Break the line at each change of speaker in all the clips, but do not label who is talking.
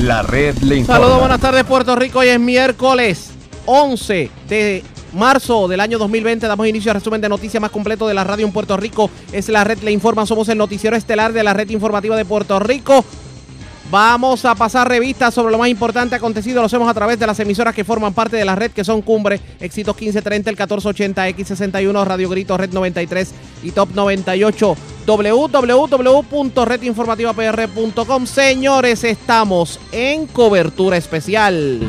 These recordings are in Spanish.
La red le informa.
Saludos, buenas tardes Puerto Rico. Hoy es miércoles 11 de marzo del año 2020. Damos inicio al resumen de noticias más completo de la radio en Puerto Rico. Es la red Le Informa. Somos el noticiero estelar de la red informativa de Puerto Rico. Vamos a pasar revistas sobre lo más importante acontecido. Lo hacemos a través de las emisoras que forman parte de la red, que son Cumbre, Éxitos 1530, el 1480, X61, Radio Grito, Red 93 y Top 98. www.redinformativapr.com. Señores, estamos en cobertura especial.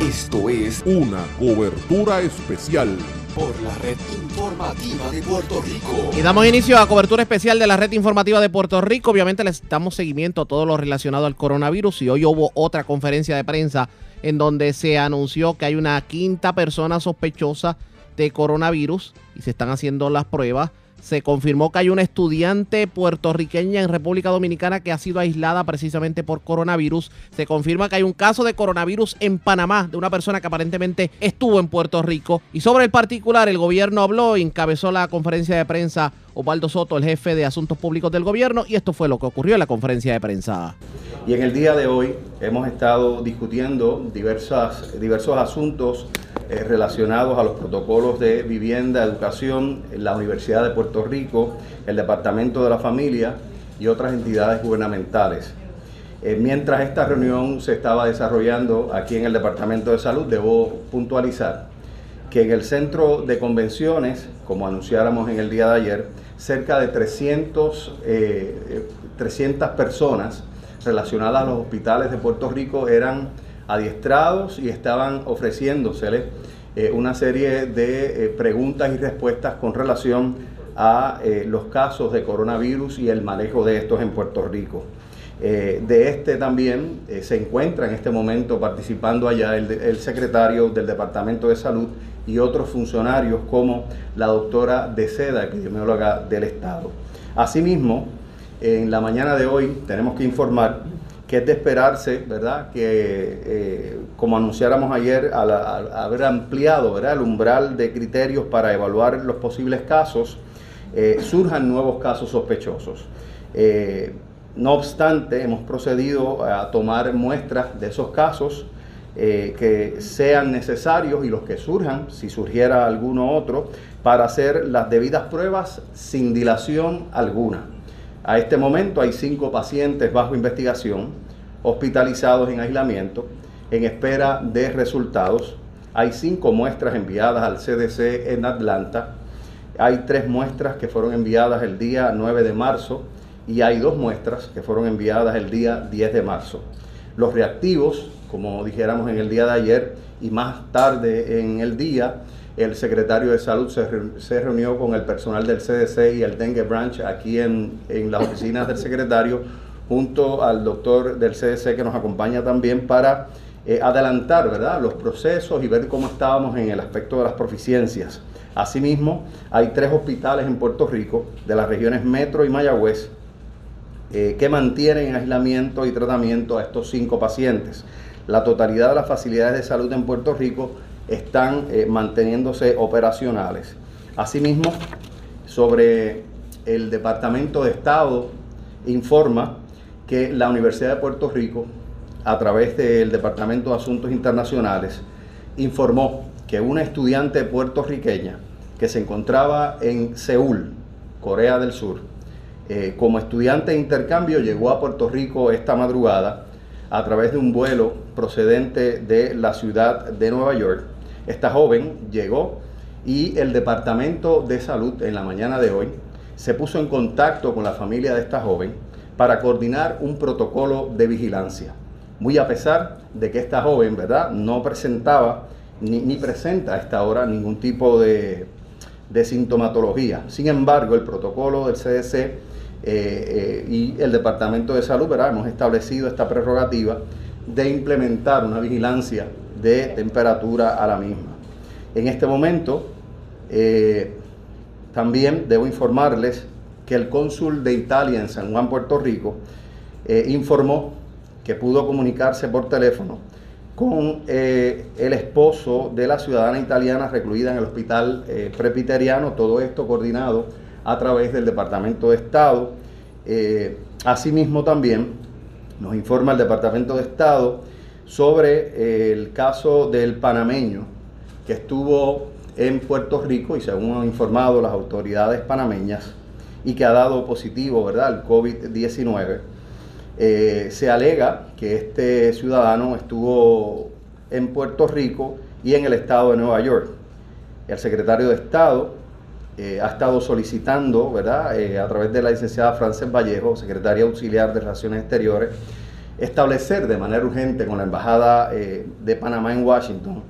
Esto es una cobertura especial
por la red informativa de Puerto Rico.
Y damos inicio a cobertura especial de la red informativa de Puerto Rico. Obviamente les damos seguimiento a todo lo relacionado al coronavirus y hoy hubo otra conferencia de prensa en donde se anunció que hay una quinta persona sospechosa de coronavirus y se están haciendo las pruebas se confirmó que hay una estudiante puertorriqueña en República Dominicana que ha sido aislada precisamente por coronavirus. Se confirma que hay un caso de coronavirus en Panamá de una persona que aparentemente estuvo en Puerto Rico. Y sobre el particular, el gobierno habló, encabezó la conferencia de prensa Osvaldo Soto, el jefe de Asuntos Públicos del gobierno, y esto fue lo que ocurrió en la conferencia de prensa.
Y en el día de hoy hemos estado discutiendo diversos asuntos eh, relacionados a los protocolos de vivienda, educación, la Universidad de Puerto Rico, el Departamento de la Familia y otras entidades gubernamentales. Eh, mientras esta reunión se estaba desarrollando aquí en el Departamento de Salud, debo puntualizar que en el centro de convenciones, como anunciáramos en el día de ayer, cerca de 300, 300 eh, personas relacionadas a los hospitales de Puerto Rico eran adiestrados y estaban ofreciéndosele eh, una serie de eh, preguntas y respuestas con relación a eh, los casos de coronavirus y el manejo de estos en Puerto Rico. De este también se encuentra en este momento participando allá el, secretario del Departamento de Salud y otros funcionarios como la doctora De Seda, epidemióloga del Estado. Asimismo, en la mañana de hoy tenemos que informar que es de esperarse, ¿verdad? Que eh, como anunciáramos ayer, al, haber ampliado ¿verdad? el umbral de criterios para evaluar los posibles casos, eh, surjan nuevos casos sospechosos. Eh, no obstante, hemos procedido a tomar muestras de esos casos que sean necesarios y los que surjan, si surgiera alguno otro, para hacer las debidas pruebas sin dilación alguna. A este momento hay cinco pacientes bajo investigación, hospitalizados en aislamiento, en espera de resultados. Hay cinco muestras enviadas al CDC en Atlanta. Hay tres muestras que fueron enviadas el día 9 de marzo y hay dos muestras que fueron enviadas el día 10 de marzo. Los reactivos, como dijéramos en el día de ayer y más tarde en el día, el secretario de Salud se, reunió con el personal del CDC y el Dengue Branch aquí en, las oficinas del secretario, junto al doctor del CDC que nos acompaña también para eh, adelantar ¿verdad? los procesos y ver cómo estábamos en el aspecto de las proficiencias. Asimismo, hay tres hospitales en Puerto Rico, de las regiones Metro y Mayagüez, eh, que mantienen en aislamiento y tratamiento a estos cinco pacientes. La totalidad de las facilidades de salud en Puerto Rico están eh, manteniéndose operacionales. Asimismo, sobre el Departamento de Estado informa que la Universidad de Puerto Rico, a través del Departamento de Asuntos Internacionales, informó que una estudiante puertorriqueña que se encontraba en Seúl, Corea del Sur, eh, como estudiante de intercambio llegó a Puerto Rico esta madrugada a través de un vuelo procedente de la ciudad de Nueva York esta joven llegó y el Departamento de Salud en la mañana de hoy se puso en contacto con la familia de esta joven para coordinar un protocolo de vigilancia. Muy a pesar de que esta joven, ¿verdad?, no presentaba ni, presenta a esta hora ningún tipo de, sintomatología. Sin embargo, el protocolo del CDC eh, eh, y el Departamento de Salud, ¿verdad?, hemos establecido esta prerrogativa de implementar una vigilancia de temperatura a la misma. En este momento, eh, también debo informarles que el cónsul de Italia en San Juan, Puerto Rico, eh, informó que pudo comunicarse por teléfono con eh, el esposo de la ciudadana italiana recluida en el hospital prepiteriano, todo esto coordinado a través del Departamento de Estado. asimismo también nos informa el Departamento de Estado sobre eh, el caso del panameño que estuvo en Puerto Rico y según han informado las autoridades panameñas y que ha dado positivo, ¿verdad?, al COVID-19. Eh, se alega que este ciudadano estuvo en Puerto Rico y en el estado de Nueva York. El secretario de Estado eh, ha estado solicitando, ¿verdad?, eh, a través de la licenciada Frances Vallejo, secretaria auxiliar de Relaciones Exteriores, establecer de manera urgente con la Embajada de Panamá en Washington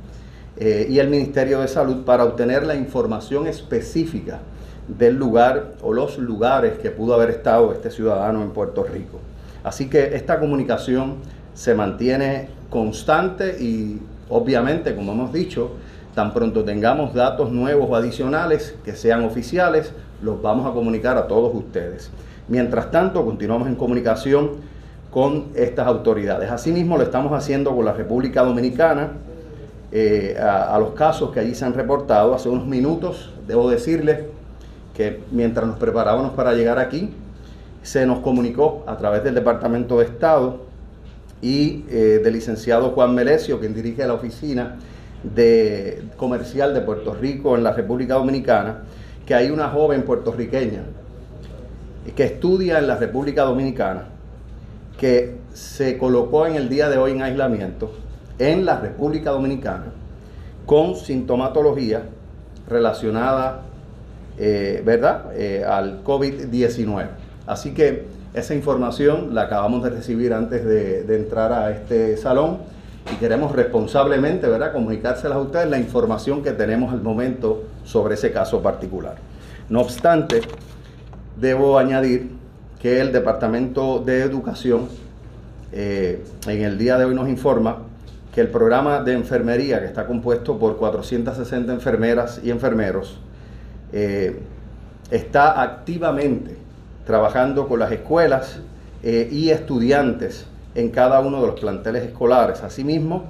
y el Ministerio de Salud para obtener la información específica del lugar o los lugares que pudo haber estado este ciudadano en Puerto Rico. Así que esta comunicación se mantiene constante y obviamente, como hemos dicho, tan pronto tengamos datos nuevos o adicionales que sean oficiales, los vamos a comunicar a todos ustedes. Mientras tanto, continuamos en comunicación con estas autoridades. Asimismo, lo estamos haciendo con la República Dominicana, eh, a, los casos que allí se han reportado. Hace unos minutos, debo decirles, que mientras nos preparábamos para llegar aquí, se nos comunicó a través del Departamento de Estado y eh, del licenciado Juan Melesio, quien dirige la oficina de comercial de Puerto Rico en la República Dominicana, que hay una joven puertorriqueña que estudia en la República Dominicana, que se colocó en el día de hoy en aislamiento en la República Dominicana con sintomatología relacionada eh, ¿verdad? Eh, al COVID-19. Así que esa información la acabamos de recibir antes de, entrar a este salón y queremos responsablemente ¿verdad? comunicárselas a ustedes la información que tenemos al momento sobre ese caso particular. No obstante, debo añadir que el Departamento de Educación eh, en el día de hoy nos informa que el programa de enfermería, que está compuesto por 460 enfermeras y enfermeros, eh, está activamente trabajando con las escuelas eh, y estudiantes en cada uno de los planteles escolares. Asimismo,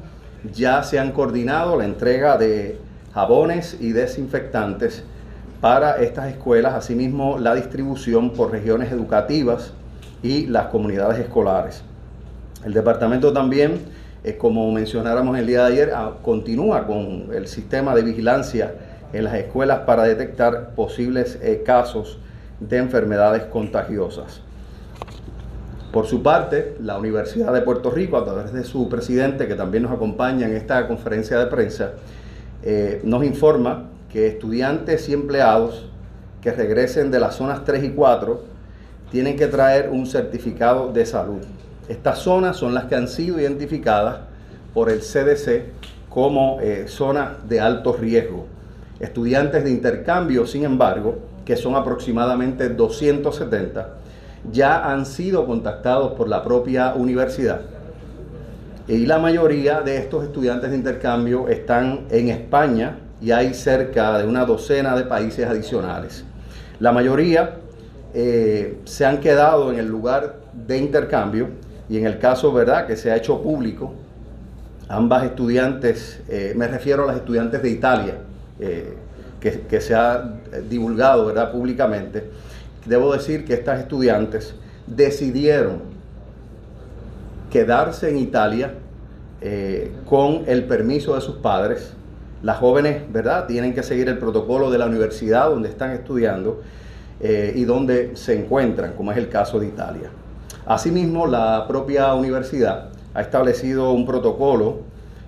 ya se han coordinado la entrega de jabones y desinfectantes para estas escuelas, asimismo la distribución por regiones educativas y las comunidades escolares. El departamento también, eh, como mencionáramos el día de ayer, ah, continúa con el sistema de vigilancia en las escuelas para detectar posibles eh, casos de enfermedades contagiosas. Por su parte, la Universidad de Puerto Rico, a través de su presidente, que también nos acompaña en esta conferencia de prensa, eh, nos informa que estudiantes y empleados que regresen de las zonas 3 y 4 tienen que traer un certificado de salud. Estas zonas son las que han sido identificadas por el CDC como eh, zonas de alto riesgo. Estudiantes de intercambio, sin embargo, que son aproximadamente 270, ya han sido contactados por la propia universidad. Y la mayoría de estos estudiantes de intercambio están en España y hay cerca de una docena de países adicionales. La mayoría eh, se han quedado en el lugar de intercambio y en el caso, ¿verdad?, que se ha hecho público, ambas estudiantes, eh, me refiero a las estudiantes de Italia, eh, que, se ha divulgado ¿verdad? públicamente, debo decir que estas estudiantes decidieron quedarse en Italia eh, con el permiso de sus padres. Las jóvenes, ¿verdad?, tienen que seguir el protocolo de la universidad donde están estudiando eh, y donde se encuentran, como es el caso de Italia. Asimismo, la propia universidad ha establecido un protocolo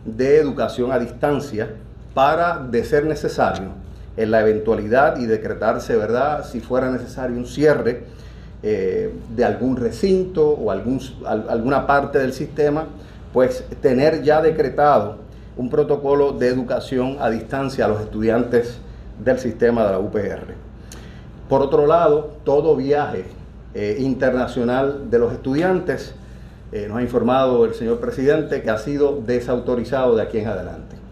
de educación a distancia para, de ser necesario, en la eventualidad y decretarse, ¿verdad?, si fuera necesario un cierre eh, de algún recinto o algún, alguna parte del sistema, pues tener ya decretado un protocolo de educación a distancia a los estudiantes del sistema de la UPR. Por otro lado, todo viaje eh, internacional de los estudiantes, eh, nos ha informado el señor presidente que ha sido desautorizado de aquí en adelante.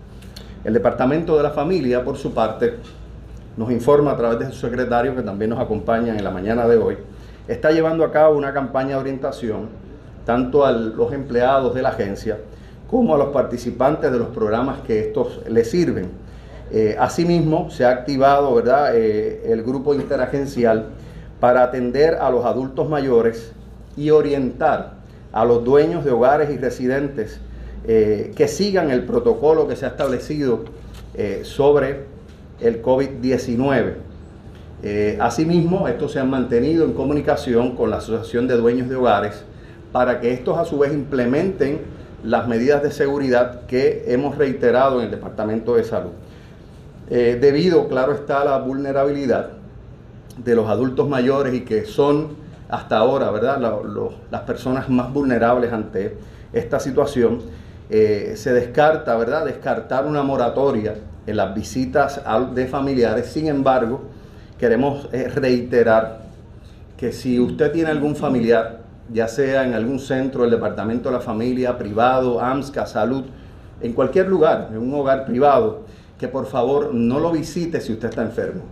El Departamento de la Familia, por su parte, nos informa a través de su secretario, que también nos acompaña en la mañana de hoy, está llevando a cabo una campaña de orientación tanto a los empleados de la agencia como a los participantes de los programas que estos les sirven. Eh, asimismo, se ha activado ¿verdad? Eh, el grupo interagencial para atender a los adultos mayores y orientar a los dueños de hogares y residentes eh, que sigan el protocolo que se ha establecido eh, sobre el COVID-19. Eh, asimismo, estos se han mantenido en comunicación con la Asociación de Dueños de Hogares para que estos a su vez implementen las medidas de seguridad que hemos reiterado en el Departamento de Salud. debido, claro está, a la vulnerabilidad de los adultos mayores y que son hasta ahora, ¿verdad? las personas más vulnerables ante esta situación, eh, se descarta, ¿verdad? Descartar una moratoria en las visitas de familiares. Sin embargo, queremos eh, reiterar que si usted tiene algún familiar, ya sea en algún centro del Departamento de la Familia, privado, AMSCA, Salud, en cualquier lugar, en un hogar privado, que por favor no lo visite si usted está enfermo.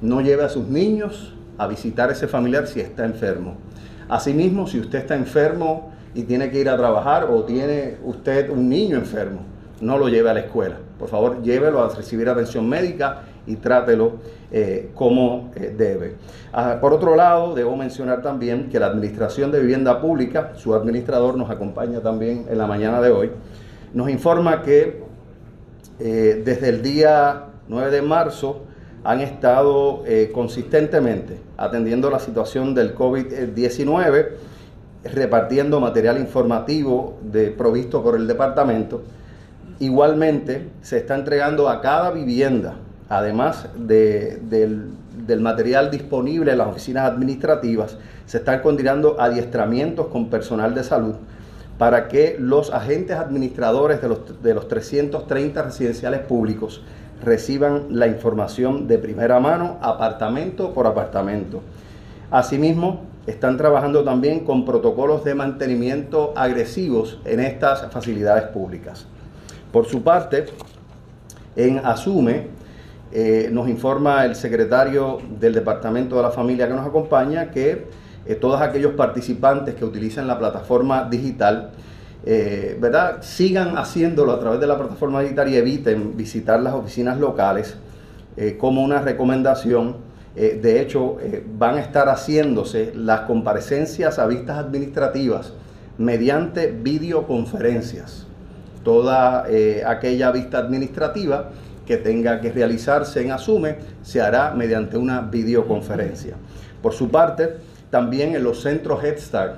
No lleve a sus niños a visitar a ese familiar si está enfermo. Asimismo, si usted está enfermo y tiene que ir a trabajar o tiene usted un niño enfermo, no lo lleve a la escuela. Por favor, llévelo a recibir atención médica y trátelo eh, como eh, debe. Ah, por otro lado, debo mencionar también que la Administración de Vivienda Pública, su administrador nos acompaña también en la mañana de hoy, nos informa que eh, desde el día 9 de marzo han estado consistentemente atendiendo la situación del COVID-19, repartiendo material informativo de, provisto por el departamento. Igualmente, se está entregando a cada vivienda, además del, material disponible en las oficinas administrativas, se están continuando adiestramientos con personal de salud para que los agentes administradores de los, de los 330 residenciales públicos reciban la información de primera mano, apartamento por apartamento. Asimismo, están trabajando también con protocolos de mantenimiento agresivos en estas facilidades públicas. Por su parte, en Asume, eh, nos informa el secretario del Departamento de la Familia que nos acompaña que eh, todos aquellos participantes que utilizan la plataforma digital eh, ¿verdad? sigan haciéndolo a través de la plataforma digital y eviten visitar las oficinas locales como una recomendación. Eh, de hecho, van a estar haciéndose las comparecencias a vistas administrativas mediante videoconferencias. Toda aquella vista administrativa que tenga que realizarse en Asume se hará mediante una videoconferencia. Por su parte, también en los centros Head Start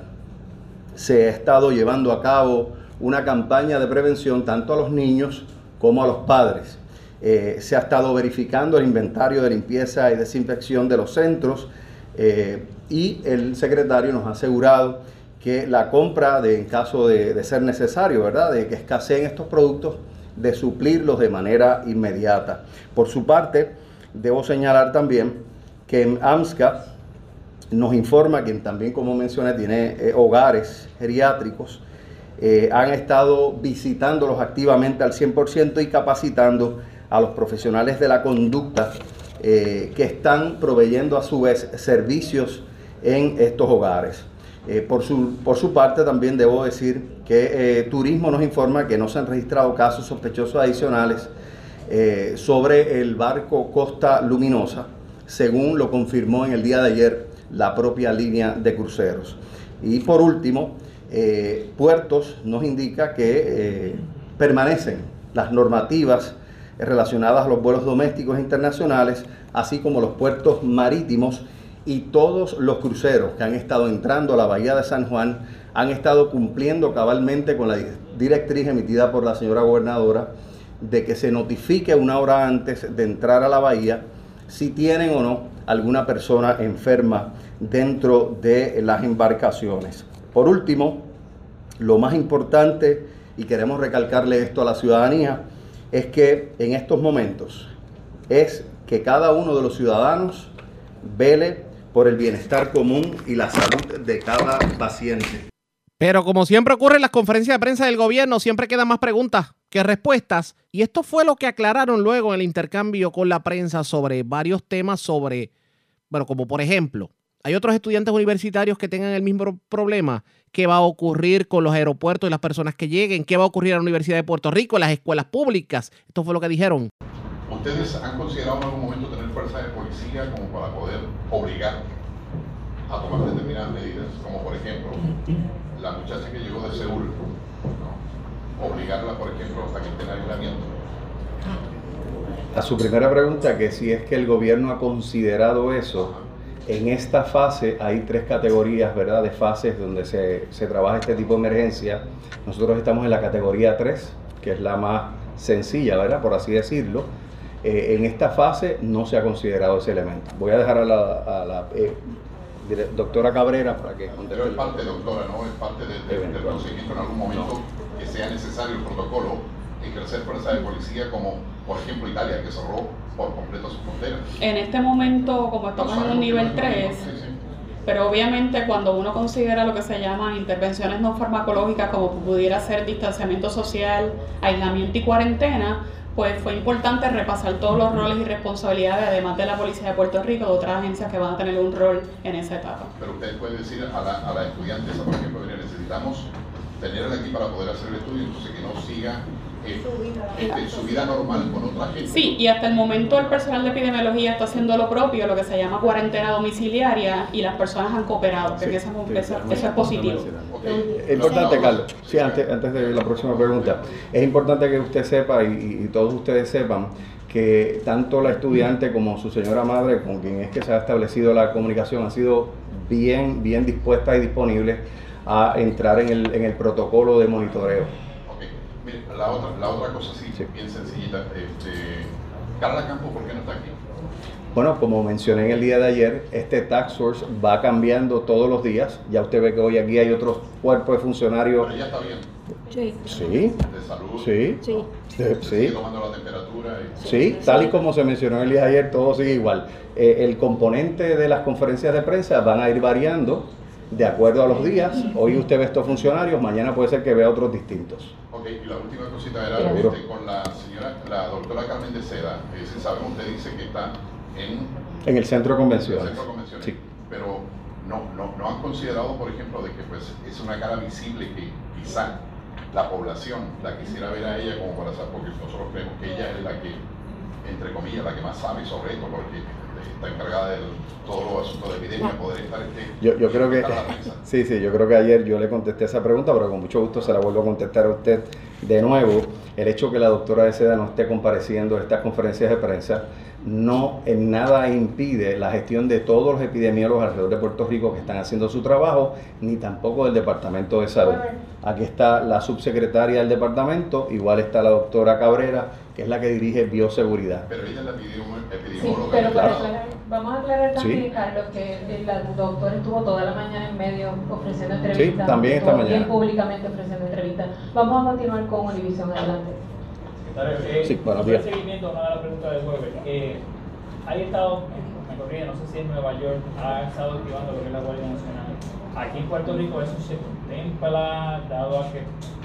se ha estado llevando a cabo una campaña de prevención tanto a los niños como a los padres. Eh, se ha estado verificando el inventario de limpieza y desinfección de los centros eh, y el secretario nos ha asegurado que la compra, de, en caso de, ser necesario, ¿verdad? de que escaseen estos productos, de suplirlos de manera inmediata. Por su parte, debo señalar también que en AMSCA nos informa que también, como mencioné, tiene eh, hogares geriátricos. Han estado visitándolos activamente al 100% y capacitando a los profesionales de la conducta eh, que están proveyendo a su vez servicios en estos hogares. por, su, por su parte también debo decir que Turismo nos informa que no se han registrado casos sospechosos adicionales sobre el barco Costa Luminosa, según lo confirmó en el día de ayer la propia línea de cruceros. Y por último, eh, Puertos nos indica que eh, permanecen las normativas relacionadas a los vuelos domésticos internacionales, así como los puertos marítimos y todos los cruceros que han estado entrando a la bahía de San Juan han estado cumpliendo cabalmente con la directriz emitida por la señora gobernadora de que se notifique una hora antes de entrar a la bahía si tienen o no alguna persona enferma dentro de las embarcaciones. Por último, lo más importante, y queremos recalcarle esto a la ciudadanía, es que en estos momentos es que cada uno de los ciudadanos vele por el bienestar común y la salud de cada paciente.
Pero como siempre ocurre en las conferencias de prensa del gobierno, siempre quedan más preguntas que respuestas. Y esto fue lo que aclararon luego en el intercambio con la prensa sobre varios temas sobre, bueno, como por ejemplo, hay otros estudiantes universitarios que tengan el mismo problema. ¿Qué va a ocurrir con los aeropuertos y las personas que lleguen? ¿Qué va a ocurrir a la Universidad de Puerto Rico, en las escuelas públicas? Esto fue lo que dijeron.
¿Ustedes han considerado en algún momento tener fuerza de policía como para poder obligar a tomar determinadas medidas, como por ejemplo, la muchacha que llegó de Seúl, obligarla, por ejemplo, hasta que esté en aislamiento.
A su primera pregunta, que si es que el gobierno ha considerado eso, en esta fase hay tres categorías, ¿verdad? De fases donde se, se trabaja este tipo de emergencia. Nosotros estamos en la categoría 3, que es la más sencilla, ¿verdad? Por así decirlo. Eh, en esta fase no se ha considerado ese elemento. Voy a dejar a la, a la eh, doctora Cabrera para que conteste.
Pero es parte, doctora, ¿no? Es parte de- de- del
Eventual.
procedimiento en algún momento que sea necesario el protocolo, ejercer fuerza de policía como, por ejemplo, Italia, que cerró por completo sus fronteras.
En este momento, como estamos en un nivel 3,
Sí, sí.
pero obviamente cuando uno considera lo que se llaman intervenciones no farmacológicas, como pudiera ser distanciamiento social, aislamiento y cuarentena, pues fue importante repasar todos los roles y responsabilidades, además de la Policía de Puerto Rico, de otras agencias que van a tener un rol en esa etapa.
Pero usted puede decir a la, a la estudiante por ejemplo, mire, necesitamos tenerla aquí para poder hacer el estudio, entonces que no siga eh, este, su vida normal con otra gente.
Sí, y hasta el momento el personal de epidemiología está haciendo lo propio, lo que se llama cuarentena domiciliaria, y las personas han cooperado, que eso,
sí,
eso- eso es positivo.
Es importante,
Los-
Carlos. Sí, antes, antes de la próxima pregunta. Es importante que usted sepa y todos ustedes sepan que tanto la estudiante como su señora madre, con quien es que se ha establecido la comunicación, han sido bien, bien dispuestas y disponibles a entrar en el, en el protocolo de monitoreo.
Mire, la otra, la otra cosa sí,
Sí.
bien sencillita. Este, Carla Campos, ¿por qué no está aquí?
Bueno, como mencioné en el día de ayer, este tax force va cambiando todos los días. Ya usted ve que hoy aquí hay otros cuerpos de funcionarios.
Pero ella está bien,
Sí,
Sí,
de salud.
sí,
sí.
tomando la temperatura. y-
Sí, tal y como se mencionó el día de ayer, todo sigue igual. Eh, el componente de las conferencias de prensa van a ir variando de acuerdo a los días. Hoy usted ve estos funcionarios, mañana puede ser que vea otros distintos.
Ok, y la última cosita era este, con la señora, la doctora Carmen de Seda. Eh, si sabemos, usted dice que está en
En el centro de
el centro de convenciones.
Sí.
Pero no, no, no han considerado, por ejemplo, de que pues, es una cara visible que quizá la población la quisiera ver a ella como para saber, porque nosotros creemos que ella es la que, entre comillas, la que más sabe sobre esto, porque está encargada de todos los asuntos de epidemia, poder estar este,
Yo, yo creo que, sí, sí, yo creo que ayer yo le contesté esa pregunta, pero con mucho gusto se la vuelvo a contestar a usted de nuevo. El hecho que la doctora de Seda no esté compareciendo a estas conferencias de prensa no en nada impide la gestión de todos los epidemiólogos alrededor de Puerto Rico que están haciendo su trabajo, ni tampoco del Departamento de Salud. Aquí está la subsecretaria del departamento, igual está la doctora Cabrera, que es la que dirige bioseguridad.
Pero ella es la epidemióloga.
Sí, pero para
claro.
aclarar, vamos a aclarar también,
Sí.
Carlos, que el doctor estuvo toda la mañana en medio ofreciendo entrevistas.
también esta
estuvo bien
mañana.
públicamente ofreciendo entrevistas. Vamos a continuar con Univisión adelante.
Secretario, eh,
Sí, buenos días.
seguimiento a una de las preguntas del jueves. Eh, hay estado, me corrige, no sé si en Nueva York ha estado activando lo que es la Guardia Nacional. Aquí en Puerto Rico eso se contempla, dado a que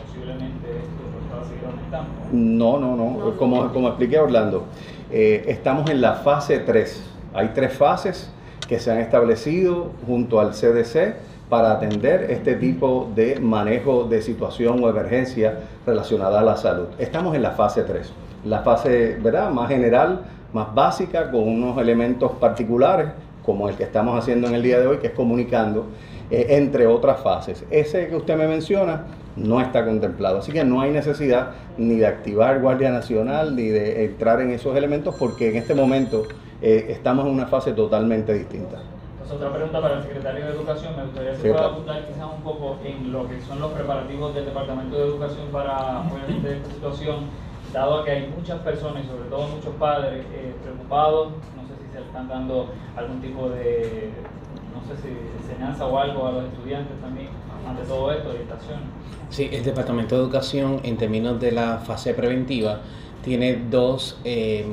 posiblemente esto pues, va a seguir aumentando.
No, no, no. Como, como expliqué Orlando, eh, estamos en la fase 3. Hay tres fases que se han establecido junto al CDC para atender este tipo de manejo de situación o emergencia relacionada a la salud. Estamos en la fase 3. La fase, ¿verdad? Más general, más básica, con unos elementos particulares, como el que estamos haciendo en el día de hoy, que es comunicando, eh, entre otras fases. Ese que usted me menciona no está contemplado, así que no hay necesidad ni de activar Guardia Nacional ni de entrar en esos elementos porque en este momento eh, estamos en una fase totalmente distinta.
Entonces, otra pregunta para el secretario de Educación. Me gustaría que pueda apuntar quizás un poco en lo que son los preparativos del Departamento de Educación para obviamente esta situación, dado que hay muchas personas y sobre todo muchos padres eh, preocupados. No sé si se están dando algún tipo de, no sé si enseñanza o algo a los estudiantes también ante todo esto, orientación.
Sí, el Departamento de Educación, en términos de la fase preventiva, tiene dos eh,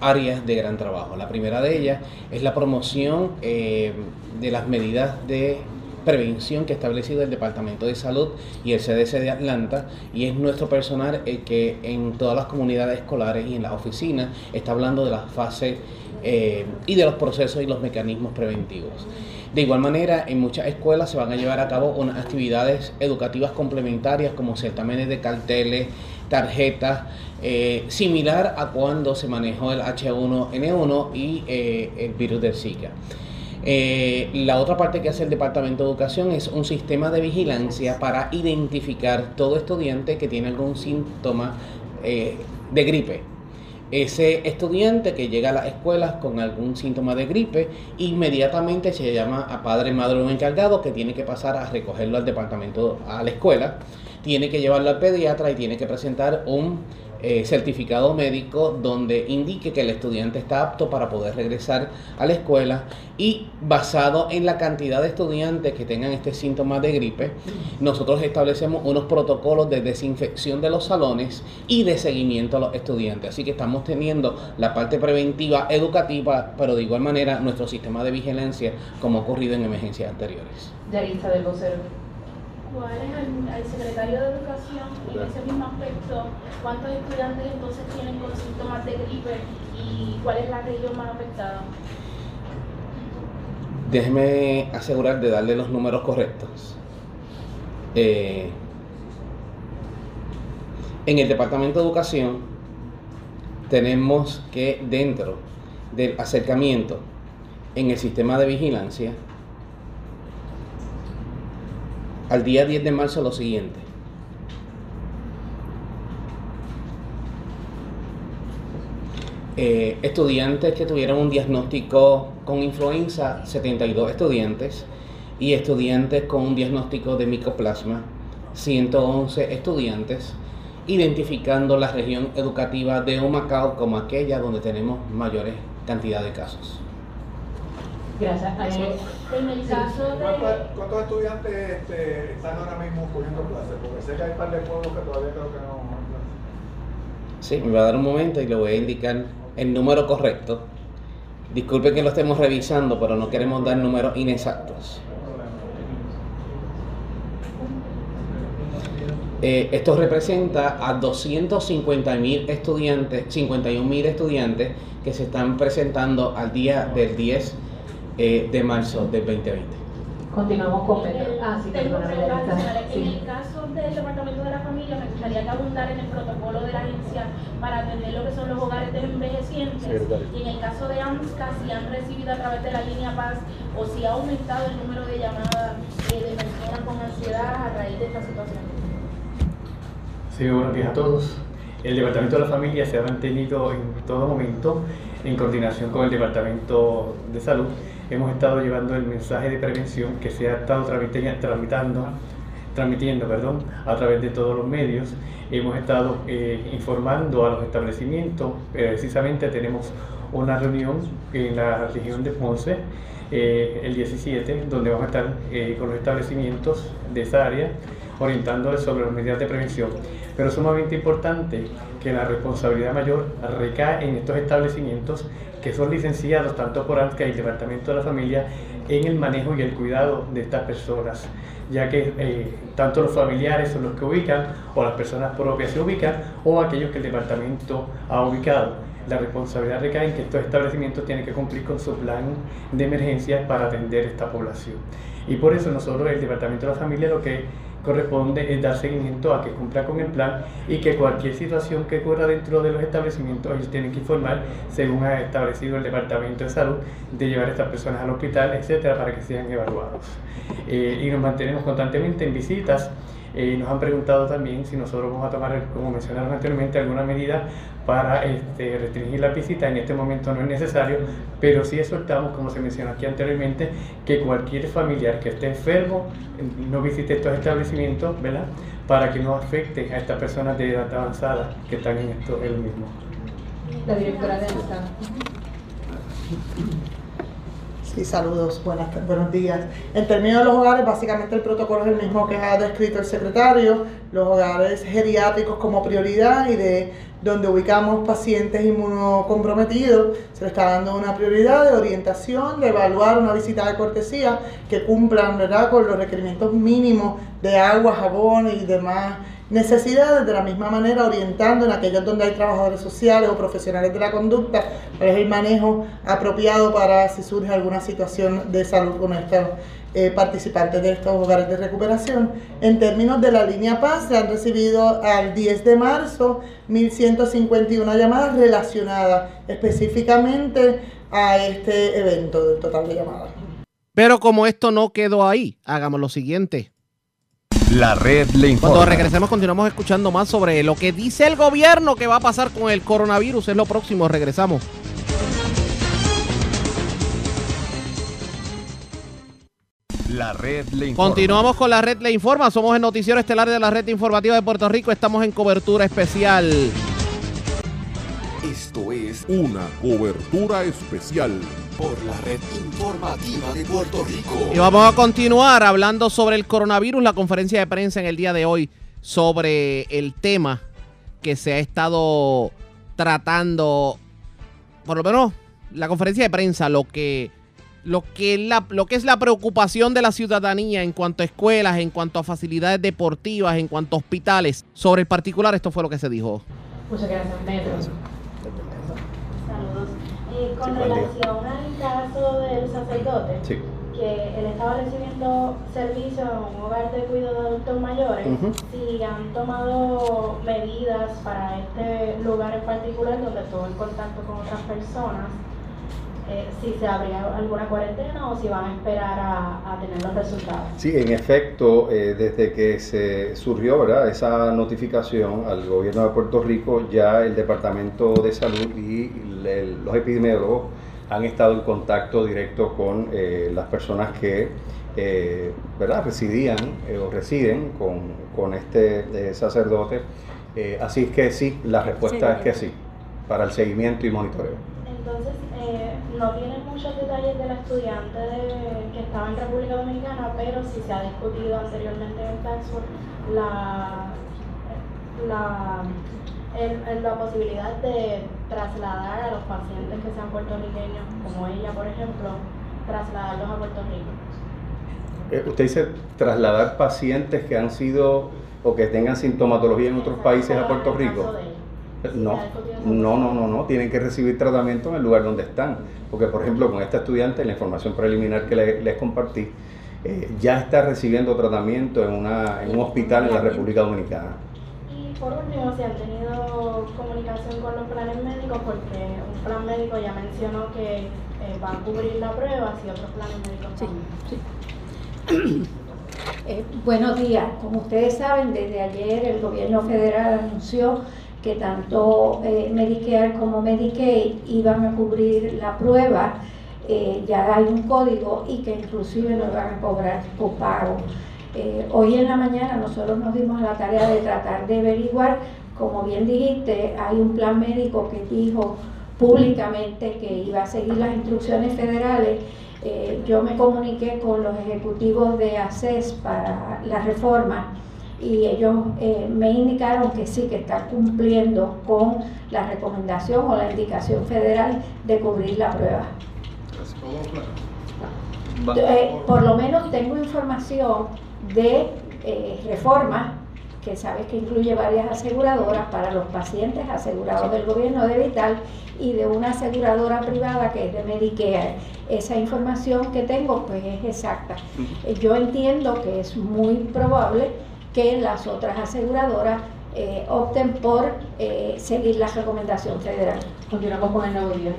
áreas de gran trabajo. La primera de ellas es la promoción eh, de las medidas de prevención que ha establecido el Departamento de Salud y el CDC de Atlanta y es nuestro personal el que en todas las comunidades escolares y en las oficinas está hablando de la fase eh, y de los procesos y los mecanismos preventivos. De igual manera, en muchas escuelas se van a llevar a cabo unas actividades educativas complementarias como certámenes de carteles, tarjetas, eh, similar a cuando se manejó el H1N1 y eh, el virus del Zika.
Eh, la otra parte que hace el Departamento de Educación es un sistema de vigilancia para identificar todo estudiante que tiene algún síntoma de gripe. Ese estudiante que llega a las escuelas con algún síntoma de gripe, inmediatamente se llama a padre, madre o encargado que tiene que pasar a recogerlo al departamento, a la escuela, tiene que llevarlo al pediatra y tiene que presentar un eh, certificado médico donde indique que el estudiante está apto para poder regresar a la escuela y basado en la cantidad de estudiantes que tengan este síntoma de gripe, nosotros establecemos unos protocolos de desinfección de los salones y de seguimiento a los estudiantes. Así que estamos teniendo la parte preventiva educativa, pero de igual manera nuestro sistema de vigilancia como ha ocurrido en emergencias anteriores.
Yarista del vocero
cuál es el, secretario de Educación en ese mismo aspecto, cuántos estudiantes entonces tienen con síntomas de gripe y cuál es la región más afectada.
Déjeme asegurar de darle los números correctos. Eh, en el Departamento de Educación tenemos que dentro del acercamiento en el sistema de vigilancia al día 10 de marzo lo siguiente. Eh, estudiantes que tuvieron un diagnóstico con influenza, 72 estudiantes, y estudiantes con un diagnóstico de micoplasma, 111 estudiantes, identificando la región educativa de Humacao como aquella donde tenemos mayores cantidad de casos.
Gracias.
En el caso de...
¿Cuántos, estudiantes este, están ahora mismo cogiendo clases? Porque sé que hay un par de pueblos que todavía creo que no
Sí, me va a dar un momento y le voy a indicar el número correcto. Disculpe que lo estemos revisando, pero no queremos dar números inexactos. Eh, esto representa a 250 mil estudiantes, 51 mil estudiantes que se están presentando al día del 10 eh, de marzo del 2020.
Continuamos con Pedro.
Ah, sí, tengo En el caso del Departamento de la Familia, me gustaría que abundar en el protocolo de la agencia para atender lo que son los hogares de envejecientes. y en el caso de AMSCA, si han recibido a través de la línea Paz o si ha aumentado el número de llamadas eh, de personas con ansiedad a raíz de esta situación.
Sí, buenos días a todos. El Departamento de la Familia se ha mantenido en todo momento en coordinación con el Departamento de Salud hemos estado llevando el mensaje de prevención que se ha estado tramitando, transmitiendo perdón, a través de todos los medios. Hemos estado eh, informando a los establecimientos, precisamente tenemos una reunión en la región de Ponce eh, el 17, donde vamos a estar eh, con los establecimientos de esa área orientándoles sobre las medidas de prevención. Pero es sumamente importante que la responsabilidad mayor recae en estos establecimientos que son licenciados tanto por ANSCA y el Departamento de la Familia en el manejo y el cuidado de estas personas, ya que eh, tanto los familiares son los que ubican o las personas propias se ubican o aquellos que el departamento ha ubicado. La responsabilidad recae en que estos establecimientos tienen que cumplir con su plan de emergencia para atender esta población. Y por eso nosotros, el Departamento de la Familia, lo que corresponde es dar seguimiento a que cumpla con el plan y que cualquier situación que ocurra dentro de los establecimientos, ellos tienen que informar, según ha establecido el Departamento de Salud, de llevar a estas personas al hospital, etcétera, para que sean evaluados. Eh, y nos mantenemos constantemente en visitas eh, nos han preguntado también si nosotros vamos a tomar, como mencionaron anteriormente, alguna medida para este, restringir la visita. En este momento no es necesario, pero sí exhortamos, como se mencionó aquí anteriormente, que cualquier familiar que esté enfermo no visite estos establecimientos, ¿verdad? Para que no afecte a estas personas de edad avanzada que están en esto el mismo.
La directora de esta.
Sí, saludos, buenas, buenos días. En términos de los hogares, básicamente el protocolo es el mismo que ha descrito el secretario, los hogares geriátricos como prioridad y de donde ubicamos pacientes inmunocomprometidos, se le está dando una prioridad de orientación, de evaluar una visita de cortesía que cumplan ¿verdad? con los requerimientos mínimos de agua, jabón y demás necesidades, de la misma manera orientando en aquellos donde hay trabajadores sociales o profesionales de la conducta, cuál es el manejo apropiado para si surge alguna situación de salud con estos eh, participantes de estos hogares de recuperación. En términos de la línea Paz, se han recibido al 10 de marzo 1.151 llamadas relacionadas específicamente a este evento del total de llamadas.
Pero como esto no quedó ahí, hagamos lo siguiente.
La red le informa.
Cuando regresemos continuamos escuchando más sobre lo que dice el gobierno que va a pasar con el coronavirus. Es lo próximo, regresamos.
La red le informa.
Continuamos con la red Le Informa. Somos el noticiero estelar de la red informativa de Puerto Rico. Estamos en cobertura especial.
Esto es
Una cobertura especial.
Por la red informativa de Puerto Rico.
Y vamos a continuar hablando sobre el coronavirus, la conferencia de prensa en el día de hoy sobre el tema que se ha estado tratando, por lo menos la conferencia de prensa, lo que, lo que, la, lo que es la preocupación de la ciudadanía en cuanto a escuelas, en cuanto a facilidades deportivas, en cuanto a hospitales. Sobre el particular, esto fue lo que se dijo.
Muchas gracias, Metro.
Eh, con
Sí,
relación al caso del sacerdote,
Sí.
que él estaba recibiendo servicio en un hogar de cuidado de adultos mayores, si han tomado medidas para este lugar en particular donde estuvo en contacto con otras personas, eh, si se habría alguna cuarentena o si van a esperar a, a tener los resultados.
Sí, en efecto, eh, desde que se surgió ¿verdad? esa notificación al gobierno de Puerto Rico, ya el Departamento de Salud y el- los epidemiólogos han estado en contacto directo con eh, las personas que eh, ¿verdad? residían eh, o residen con, con este eh, sacerdote. Eh, así es que sí, la respuesta es que sí, para el seguimiento y monitoreo.
Entonces, eh, no tienen muchos detalles del estudiante de- que estaba en República Dominicana, pero sí se ha discutido anteriormente en Taxford la, la, el- el- la posibilidad de trasladar a los pacientes que sean puertorriqueños, como ella, por ejemplo, trasladarlos a Puerto Rico.
Eh, Usted dice trasladar pacientes que han sido o que tengan sintomatología en otros países a Puerto Rico. No, no, no, no, no, tienen que recibir tratamiento en el lugar donde están. Porque, por ejemplo, con esta estudiante, la información preliminar que le- les compartí, eh, ya está recibiendo tratamiento en, una, en un hospital en la República Dominicana.
Y por último, si han tenido comunicación con los planes médicos, porque un plan médico ya mencionó que eh, va a cubrir la prueba, si otros planes médicos también.
Eh, buenos días. Como ustedes saben, desde ayer el gobierno federal anunció que tanto eh, Medicare como Medicaid iban a cubrir la prueba. Eh, ya hay un código y que inclusive nos van a cobrar copago. Eh, hoy en la mañana nosotros nos dimos a la tarea de tratar de averiguar, como bien dijiste, hay un plan médico que dijo públicamente que iba a seguir las instrucciones federales eh, yo me comuniqué con los ejecutivos de ACES para la reforma y ellos eh, me indicaron que sí, que están cumpliendo con la recomendación o la indicación federal de cubrir la prueba. Eh, por lo menos tengo información de eh, reforma que sabes que incluye varias aseguradoras para los pacientes asegurados del gobierno de Vital y de una aseguradora privada que es de Medicare. Esa información que tengo pues es exacta. Yo entiendo que es muy probable que las otras aseguradoras eh, opten por eh, seguir la recomendación federal.
Continuamos con el nuevo día.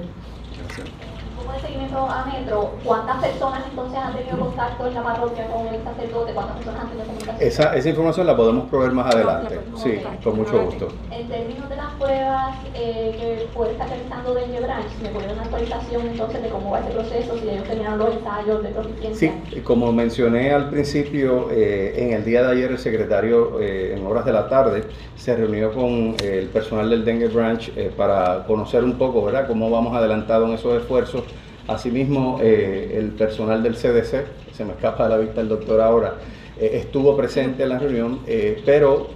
Seguimiento a Metro, ¿cuántas personas entonces han tenido contacto en la parroquia con el sacerdote? ¿Cuántas personas han tenido comunicación?
Esa, esa información la podemos proveer más adelante. Sí, con mucho gusto.
En términos de las pruebas eh, que puede estar realizando Dengue Branch, ¿me puede dar una actualización entonces de cómo va ese proceso? Si ellos terminaron los ensayos de proficiencia.
Sí, como mencioné al principio, eh, en el día de ayer el secretario eh, en horas de la tarde se reunió con eh, el personal del Dengue Branch eh, para conocer un poco, ¿verdad?, cómo vamos adelantado en esos esfuerzos. Asimismo, eh, el personal del CDC, se me escapa de la vista el doctor ahora, eh, estuvo presente en la reunión, eh, pero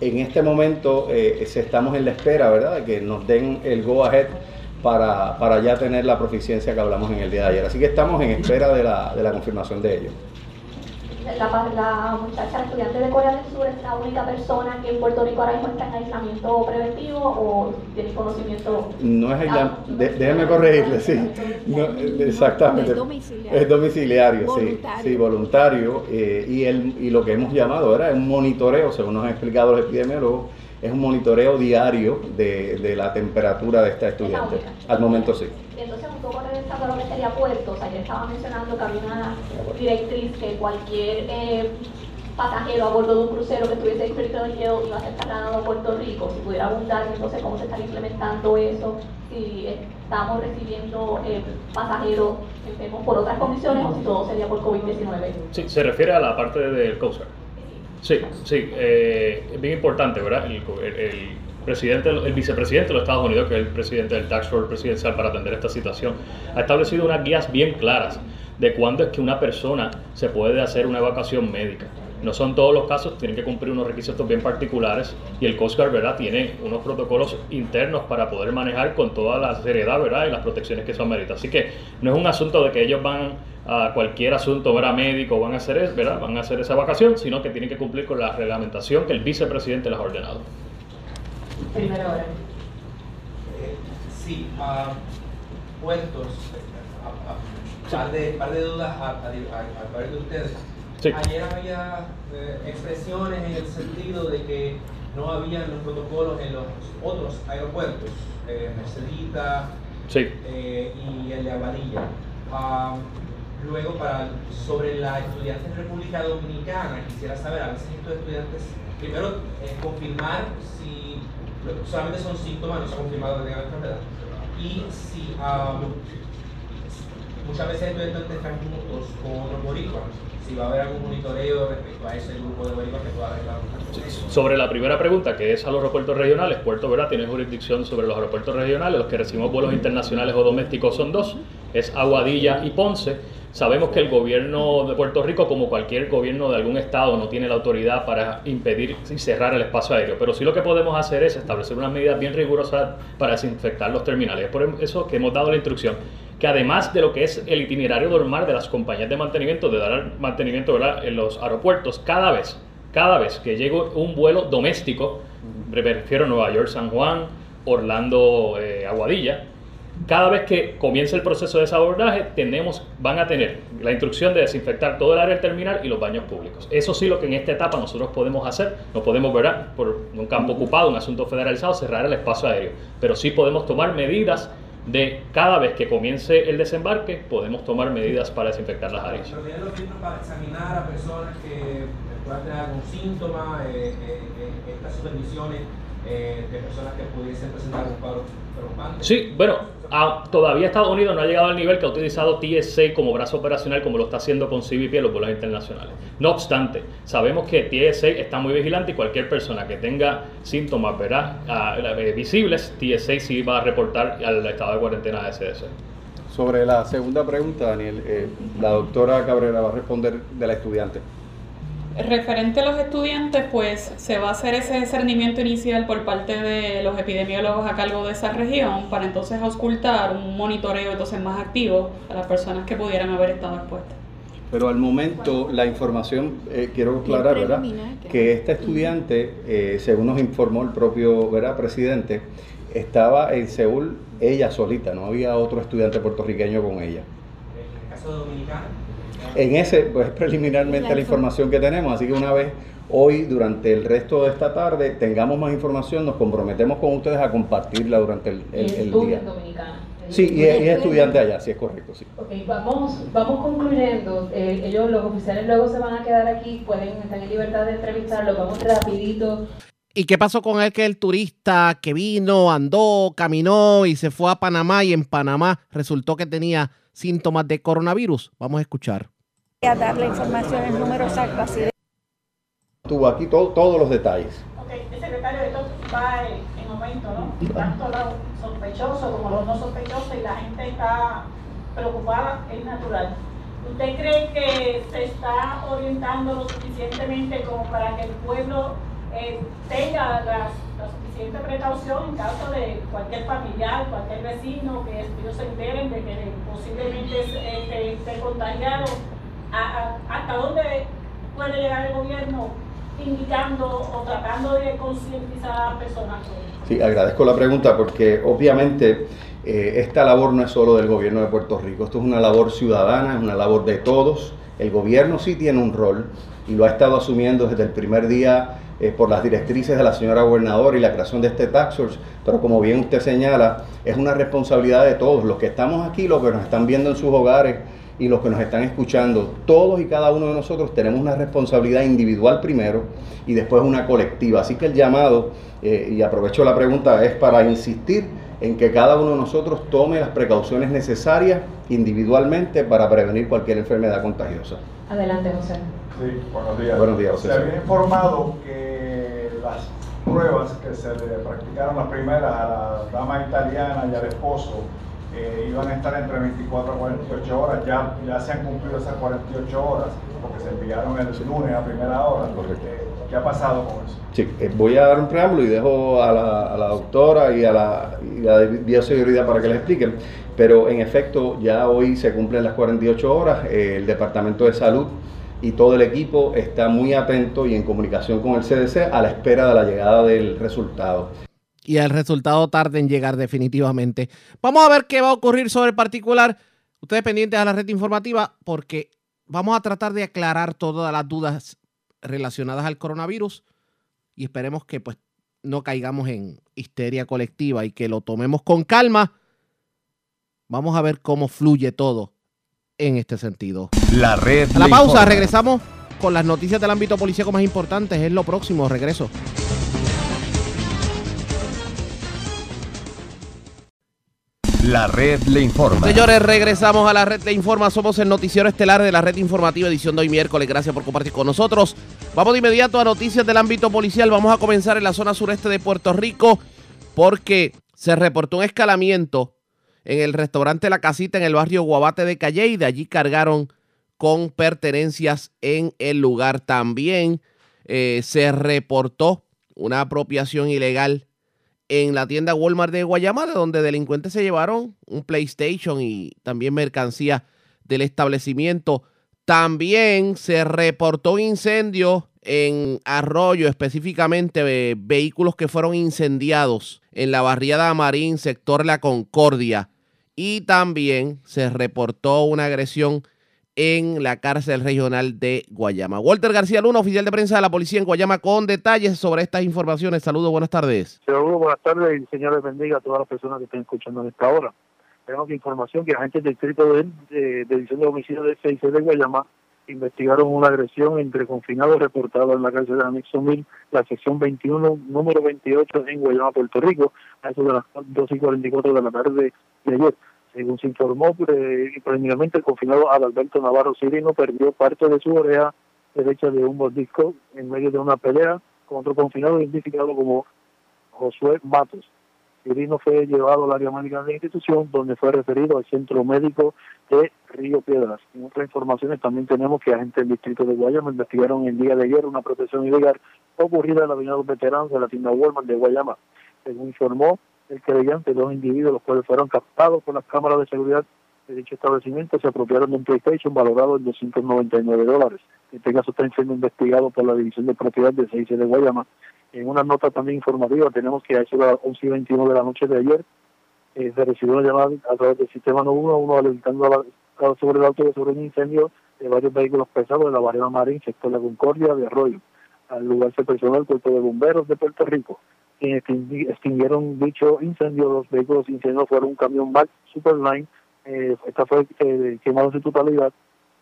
en este momento estamos en la espera, ¿verdad?, de que nos den el go ahead para, para ya tener la proficiencia que hablamos en el día de ayer. Así que estamos en espera de la, de la confirmación de ello.
La, la muchacha estudiante de Corea del Sur es la única persona que en Puerto Rico ahora mismo está en aislamiento preventivo o tiene conocimiento.
No es aislam- de- déjeme corregirle, sí. No, exactamente.
Es domiciliario.
Es domiciliario, sí.
Voluntario.
Sí, voluntario. eh, y, el, y lo que hemos llamado es un monitoreo, según nos han explicado los epidemiólogos, es un monitoreo diario de, de la temperatura de esta estudiante. Al momento sí.
Entonces, un poco regresando a lo que sería puertos, ayer estaba mencionando que había una directriz que cualquier eh, pasajero a bordo de un crucero que estuviese inscrito en el iba a ser trasladado a Puerto Rico, si pudiera abundar, entonces cómo se está implementando eso, si estamos recibiendo eh, pasajeros enfermos por otras condiciones o si todo sería por COVID-19.
Sí, se refiere a la parte del Coast Guard. Sí, sí, eh, es bien importante, ¿verdad? El, el, el, presidente, el vicepresidente de los Estados Unidos, que es el presidente del Tax Force presidencial para atender esta situación, ha establecido unas guías bien claras de cuándo es que una persona se puede hacer una evacuación médica. No son todos los casos, tienen que cumplir unos requisitos bien particulares y el Coast Guard ¿verdad? tiene unos protocolos internos para poder manejar con toda la seriedad ¿verdad? y las protecciones que son meritas. Así que no es un asunto de que ellos van a cualquier asunto ¿verdad? médico van a hacer ¿verdad? van a hacer esa vacación, sino que tienen que cumplir con la reglamentación que el vicepresidente les ha ordenado.
Primera hora. Eh, sí, a puertos, a, par, de, par de dudas a, a, a, de ustedes. Sí. Ayer había eh, expresiones en el sentido de que no habían los protocolos en los otros aeropuertos, eh, Mercedita
sí.
eh, y el de Aguadilla. Um, luego, para, sobre la estudiante en República Dominicana, quisiera saber, a veces estos estudiantes, primero, eh, confirmar si solamente son síntomas, no se ha confirmado que tengan enfermedad, y si um, muchas veces estudiantes están juntos con otros boricuas, si va a haber algún monitoreo respecto a ese grupo de boricuas que pueda arreglar
sobre la primera pregunta, que es a los aeropuertos regionales, Puerto Verdad tiene jurisdicción sobre los aeropuertos regionales, los que recibimos vuelos internacionales o domésticos son dos, es Aguadilla y Ponce. Sabemos que el gobierno de Puerto Rico, como cualquier gobierno de algún estado, no tiene la autoridad para impedir y cerrar el espacio aéreo, pero sí lo que podemos hacer es establecer unas medidas bien rigurosas para desinfectar los terminales. Por eso que hemos dado la instrucción que además de lo que es el itinerario normal de las compañías de mantenimiento, de dar mantenimiento en los aeropuertos, cada vez cada vez que llegue un vuelo doméstico, me refiero a Nueva York, San Juan, Orlando, eh, Aguadilla, cada vez que comience el proceso de desabordaje, tenemos, van a tener la instrucción de desinfectar todo el área del terminal y los baños públicos. Eso sí lo que en esta etapa nosotros podemos hacer, no podemos, ver por un campo ocupado, un asunto federalizado, cerrar el espacio aéreo, pero sí podemos tomar medidas de cada vez que comience el desembarque, podemos tomar medidas para desinfectar las áreas.
Pero los filtros para examinar a personas que puedan tener algún síntoma, eh, eh, eh, estas supervisiones eh, de personas que pudiesen presentar un cuadro preocupante.
Sí, bueno, a, todavía Estados Unidos no ha llegado al nivel que ha utilizado TSA como brazo operacional como lo está haciendo con CBP en los vuelos internacionales. No obstante, sabemos que TSA está muy vigilante y cualquier persona que tenga síntomas ¿verdad? A, a, visibles, TSA sí va a reportar al estado de cuarentena de CDC.
Sobre la segunda pregunta, Daniel, eh, la doctora Cabrera va a responder de la estudiante.
Referente a los estudiantes, pues se va a hacer ese discernimiento inicial por parte de los epidemiólogos a cargo de esa región para entonces auscultar un monitoreo entonces más activo a las personas que pudieran haber estado expuestas.
Pero al momento la información, eh, quiero aclarar, ¿verdad? Que esta estudiante, eh, según nos informó el propio ¿verdad? presidente, estaba en Seúl ella solita, no había otro estudiante puertorriqueño con ella.
¿En el caso de Dominicana?
En ese, pues preliminarmente la información que tenemos, así que una vez hoy, durante el resto de esta tarde, tengamos más información, nos comprometemos con ustedes a compartirla durante el, el, el día.
Dominicana.
Sí, y es, y es, estudiante allá, sí es correcto, sí.
Ok, vamos, vamos concluyendo. Eh, ellos, los oficiales, luego se van a quedar aquí, pueden estar en libertad de entrevistarlos. Vamos rapidito.
¿Y qué pasó con él que el turista que vino, andó, caminó y se fue a Panamá y en Panamá resultó que tenía síntomas de coronavirus? Vamos a escuchar.
A dar la información, el número exacto así de...
Tuvo aquí todo, todos los detalles.
Ok, el secretario de esto va en aumento, ¿no? Tanto los sospechosos como los no sospechosos y la gente está preocupada, es natural. ¿Usted cree que se está orientando lo suficientemente como para que el pueblo eh, tenga la, la, suficiente precaución en caso de cualquier familiar, cualquier vecino, que ellos se enteren de que posiblemente esté, esté contagiado? ¿Hasta dónde puede llegar el gobierno indicando o tratando de concientizar a las personas?
Sí, agradezco la pregunta porque obviamente eh, esta labor no es solo del gobierno de Puerto Rico, esto es una labor ciudadana, es una labor de todos. El gobierno sí tiene un rol y lo ha estado asumiendo desde el primer día eh, por las directrices de la señora gobernadora y la creación de este tax pero como bien usted señala, es una responsabilidad de todos, los que estamos aquí, los que nos están viendo en sus hogares y los que nos están escuchando, todos y cada uno de nosotros tenemos una responsabilidad individual primero y después una colectiva. Así que el llamado, eh, y aprovecho la pregunta, es para insistir en que cada uno de nosotros tome las precauciones necesarias individualmente para prevenir cualquier enfermedad contagiosa.
Adelante, José.
Sí, buenos días.
Buenos días, José.
Se había informado que las pruebas que se le practicaron las primeras a la dama italiana y al esposo eh, iban a estar entre 24 a 48 horas. Ya, ya se han cumplido esas 48 horas porque se enviaron el lunes a primera hora. Eh, ¿Qué ha pasado con eso?
Sí, eh, voy a dar un preámbulo y dejo a la, a la doctora y a la, y a la bioseguridad para que les expliquen. Pero en efecto, ya hoy se cumplen las 48 horas. Eh, el Departamento de Salud y todo el equipo está muy atento y en comunicación con el CDC a la espera de la llegada del resultado.
Y el resultado tarde en llegar definitivamente. Vamos a ver qué va a ocurrir sobre el particular. Ustedes pendientes a la red informativa porque vamos a tratar de aclarar todas las dudas relacionadas al coronavirus y esperemos que pues no caigamos en histeria colectiva y que lo tomemos con calma. Vamos a ver cómo fluye todo en este sentido.
La red.
A la pausa,
informa.
regresamos con las noticias del ámbito policíaco más importantes. Es lo próximo, regreso.
La red le informa.
Señores, regresamos a la red de Informa. Somos el noticiero estelar de la red informativa edición de hoy miércoles. Gracias por compartir con nosotros. Vamos de inmediato a noticias del ámbito policial. Vamos a comenzar en la zona sureste de Puerto Rico porque se reportó un escalamiento en el restaurante La Casita en el barrio Guabate de Calle y de allí cargaron con pertenencias en el lugar. También eh, se reportó una apropiación ilegal en la tienda Walmart de Guayama, de donde delincuentes se llevaron un PlayStation y también mercancía del establecimiento. También se reportó un incendio en Arroyo, específicamente eh, vehículos que fueron incendiados en la barriada Marín, sector La Concordia. Y también se reportó una agresión en la cárcel regional de Guayama. Walter García Luna, oficial de prensa de la policía en Guayama, con detalles sobre estas informaciones. Saludos, buenas tardes.
Saludos, buenas tardes y Señor les bendiga a todas las personas que estén escuchando en esta hora. Tenemos información que agentes del distrito de, de, de edición de homicidio de 6 de Guayama investigaron una agresión entre confinados reportado en la cárcel de Anexo 1000, la sección 21, número 28 en Guayama, Puerto Rico, a eso de las 2 y 44 de la tarde de ayer. Según se informó, pre- preliminarmente el confinado Adalberto Navarro Cirino perdió parte de su oreja derecha de un mordisco en medio de una pelea con otro confinado identificado como Josué Matos. Cirino fue llevado al área médica de la institución, donde fue referido al centro médico de Río Piedras. En otras informaciones también tenemos que agentes del distrito de Guayama investigaron el día de ayer una protección ilegal ocurrida en la avenida de los veteranos de la tienda Walmart de Guayama. Según informó el creyente, dos individuos, los cuales fueron captados por las cámaras de seguridad de dicho establecimiento, se apropiaron de un PlayStation valorado en 299 dólares. Este caso está siendo investigado por la División de Propiedad de CIC de Guayama. En una nota también informativa tenemos que a eso de las 11 y 21 de la noche de ayer eh, se recibió una llamada a través del sistema 911 alertando la, sobre el auto sobre un incendio de varios vehículos pesados de la barrera Marín, sector La Concordia de Arroyo. Al lugar se personó el cuerpo de bomberos de Puerto Rico. Extinguieron dicho incendio, los vehículos incendiados fueron un camión Mack Superline, eh, esta fue eh, quemado en su totalidad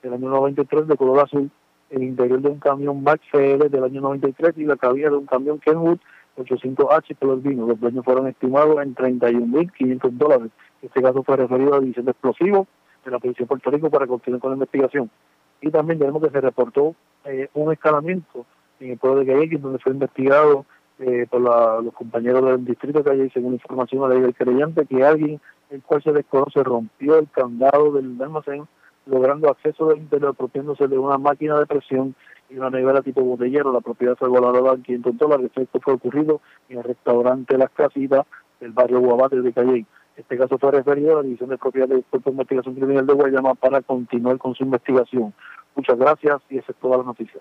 del año 93 de color azul, el interior de un camión Mack CL del año 93 y la cabina de un camión Kenwood 85H color vino. Los dueños fueron estimados en 31.500 dólares. Este caso fue referido a la División de Explosivos de la Policía de Puerto Rico para continuar con la investigación. Y también tenemos que se reportó eh, un escalamiento en el pueblo de Calle, donde fue investigado eh, por la- los compañeros del distrito de Calle, según información ley del creyente, que alguien, el cual se desconoce, rompió el candado del almacén, logrando acceso del interior, apropiándose de una máquina de presión y una nevera tipo botellero. La propiedad fue valorada en 500 dólares. Esto fue ocurrido en el restaurante Las Casitas del barrio Guabate de Calle. Este caso fue referido a la División de Propiedad del Cuerpo de Investigación Criminal de Guayama para continuar con su investigación. Muchas gracias y esa es toda la noticia.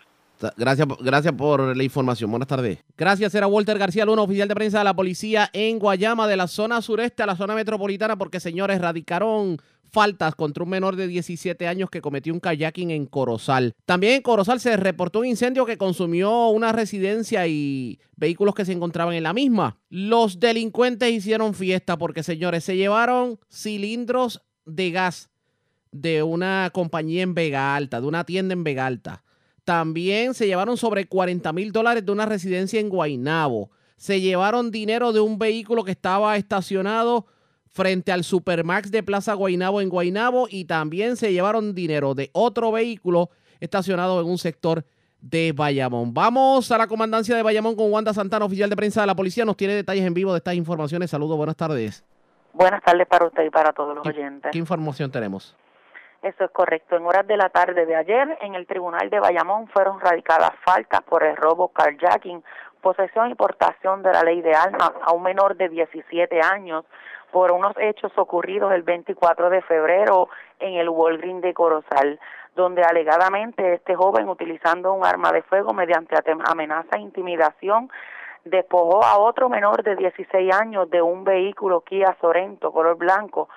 Gracias, gracias por la información. Buenas tardes. Gracias, era Walter García Luna, oficial de prensa de la policía en Guayama, de la zona sureste a la zona metropolitana, porque señores, radicaron faltas contra un menor de 17 años que cometió un kayaking en Corozal. También en Corozal se reportó un incendio que consumió una residencia y vehículos que se encontraban en la misma. Los delincuentes hicieron fiesta porque, señores, se llevaron cilindros de gas de una compañía en Vega Alta, de una tienda en Vega Alta. También se llevaron sobre 40 mil dólares de una residencia en Guainabo. Se llevaron dinero de un vehículo que estaba estacionado frente al Supermax de Plaza Guainabo en Guainabo y también se llevaron dinero de otro vehículo estacionado en un sector de Bayamón. Vamos a la comandancia de Bayamón con Wanda Santana, oficial de prensa de la policía. Nos tiene detalles en vivo de estas informaciones. Saludos, buenas tardes.
Buenas tardes para usted y para todos los oyentes.
¿Qué información tenemos?
Eso es correcto. En horas de la tarde de ayer, en el Tribunal de Bayamón fueron radicadas faltas por el robo carjacking, posesión y portación de la ley de armas a un menor de 17 años por unos hechos ocurridos el 24 de febrero en el Walgreen de Corozal, donde alegadamente este joven utilizando un arma de fuego mediante amenaza e intimidación despojó a otro menor de 16 años de un vehículo Kia Sorento color blanco,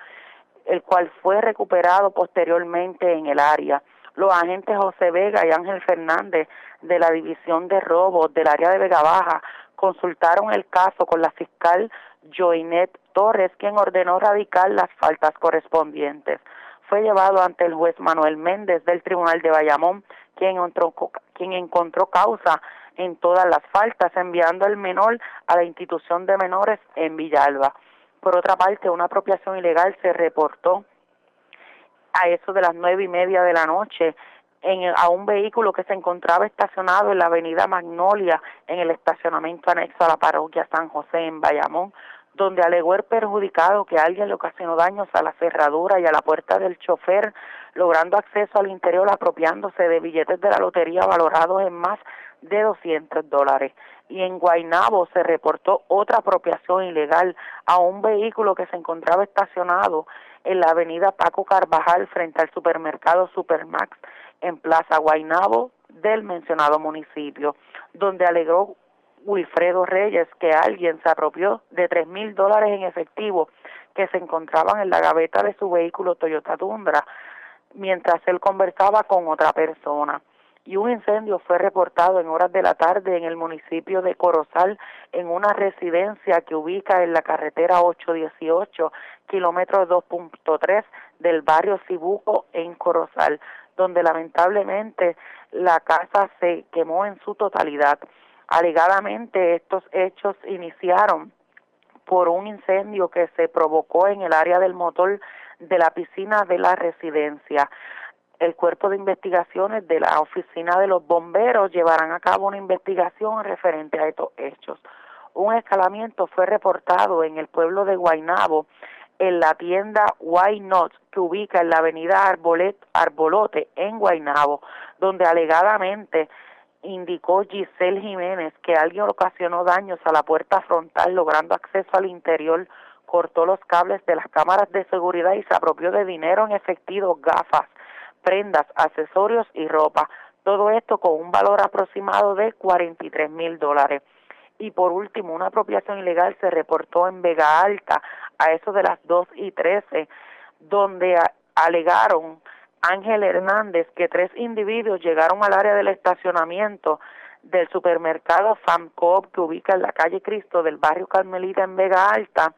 el cual fue recuperado posteriormente en el área. Los agentes José Vega y Ángel Fernández de la División de Robos del área de Vega Baja consultaron el caso con la fiscal Joinet Torres, quien ordenó radicar las faltas correspondientes. Fue llevado ante el juez Manuel Méndez del Tribunal de Bayamón, quien encontró, quien encontró causa en todas las faltas, enviando al menor a la institución de menores en Villalba. Por otra parte, una apropiación ilegal se reportó a eso de las nueve y media de la noche en, a un vehículo que se encontraba estacionado en la avenida Magnolia, en el estacionamiento anexo a la parroquia San José en Bayamón, donde alegó el perjudicado que alguien le ocasionó daños a la cerradura y a la puerta del chofer, logrando acceso al interior apropiándose de billetes de la lotería valorados en más de 200 dólares. Y en Guaynabo se reportó otra apropiación ilegal a un vehículo que se encontraba estacionado en la avenida Paco Carvajal frente al supermercado Supermax en Plaza Guaynabo del mencionado municipio, donde alegó Wilfredo Reyes que alguien se apropió de tres mil dólares en efectivo que se encontraban en la gaveta de su vehículo Toyota Tundra mientras él conversaba con otra persona. Y un incendio fue reportado en horas de la tarde en el municipio de Corozal, en una residencia que ubica en la carretera 818, kilómetro 2.3 del barrio Cibuco en Corozal, donde lamentablemente la casa se quemó en su totalidad. Alegadamente estos hechos iniciaron por un incendio que se provocó en el área del motor de la piscina de la residencia. El cuerpo de investigaciones de la oficina de los bomberos llevarán a cabo una investigación referente a estos hechos. Un escalamiento fue reportado en el pueblo de Guaynabo en la tienda Why Not que ubica en la avenida Arbolet, Arbolote en Guaynabo, donde alegadamente indicó Giselle Jiménez que alguien ocasionó daños a la puerta frontal logrando acceso al interior, cortó los cables de las cámaras de seguridad y se apropió de dinero en efectivo, gafas, prendas, accesorios y ropa. Todo esto con un valor aproximado de 43 mil dólares. Y por último, una apropiación ilegal se reportó en Vega Alta a eso de las 2 y 13, donde alegaron Ángel Hernández que tres individuos llegaron al área del estacionamiento del supermercado FAMCOP que ubica en la calle Cristo del barrio Carmelita en Vega Alta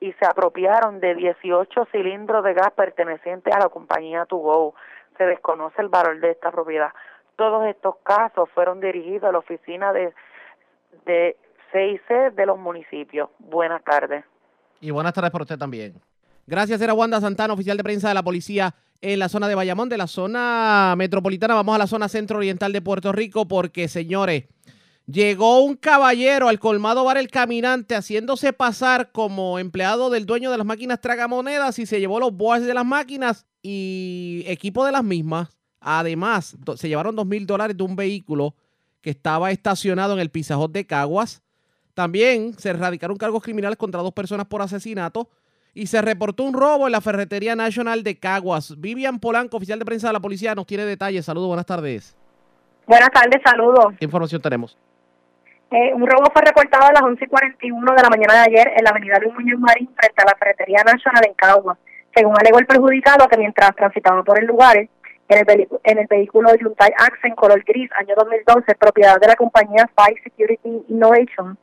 y se apropiaron de 18 cilindros de gas pertenecientes a la compañía Tugo. Se desconoce el valor de esta propiedad. Todos estos casos fueron dirigidos a la oficina de, de CIC de los municipios. Buenas tardes.
Y buenas tardes para usted también. Gracias, era Wanda Santana, oficial de prensa de la policía en la zona de Bayamón, de la zona metropolitana. Vamos a la zona centro-oriental de Puerto Rico porque, señores, llegó un caballero al colmado bar El Caminante haciéndose pasar como empleado del dueño de las máquinas tragamonedas y se llevó los boas de las máquinas y equipo de las mismas. Además, se llevaron dos mil dólares de un vehículo que estaba estacionado en el Pizajot de Caguas. También se erradicaron cargos criminales contra dos personas por asesinato y se reportó un robo en la Ferretería Nacional de Caguas. Vivian Polanco, oficial de prensa de la policía, nos tiene detalles. Saludos, buenas tardes.
Buenas tardes, saludos.
¿Qué información tenemos?
Eh, un robo fue reportado a las 11 y 41 de la mañana de ayer en la avenida Luis Muñoz Marín frente a la Ferretería Nacional en Caguas. Según alegó el perjudicado, que mientras transitaba por el lugar, en el, en el vehículo Hyundai Accent color gris, año 2012, propiedad de la compañía Five Security Innovation,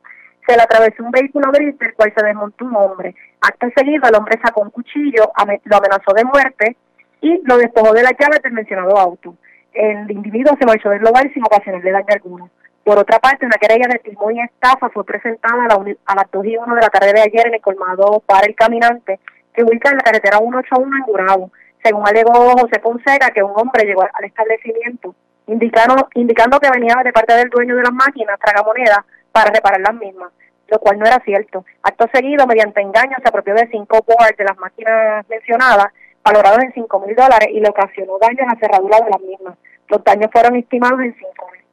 se le atravesó un vehículo gris del cual se desmontó un hombre. Acto seguido, el hombre sacó un cuchillo, lo amenazó de muerte y lo despojó de la llave del mencionado auto. El individuo se marchó del lugar sin ocasionarle daño alguno. Por otra parte, una querella de timón y estafa fue presentada a, la, a las 2 y 1 de la tarde de ayer en el colmado para el caminante que ubica en la carretera 181 en Gurabo. Según alegó José Fonseca, que un hombre llegó al establecimiento indicando, indicando que venía de parte del dueño de las máquinas, tragamonedas, para reparar las mismas, lo cual no era cierto. Acto seguido, mediante engaño, se apropió de cinco boards de las máquinas mencionadas, valorados en cinco mil dólares, y le ocasionó daños a cerradura de las mismas. Los daños fueron estimados en cinco mil.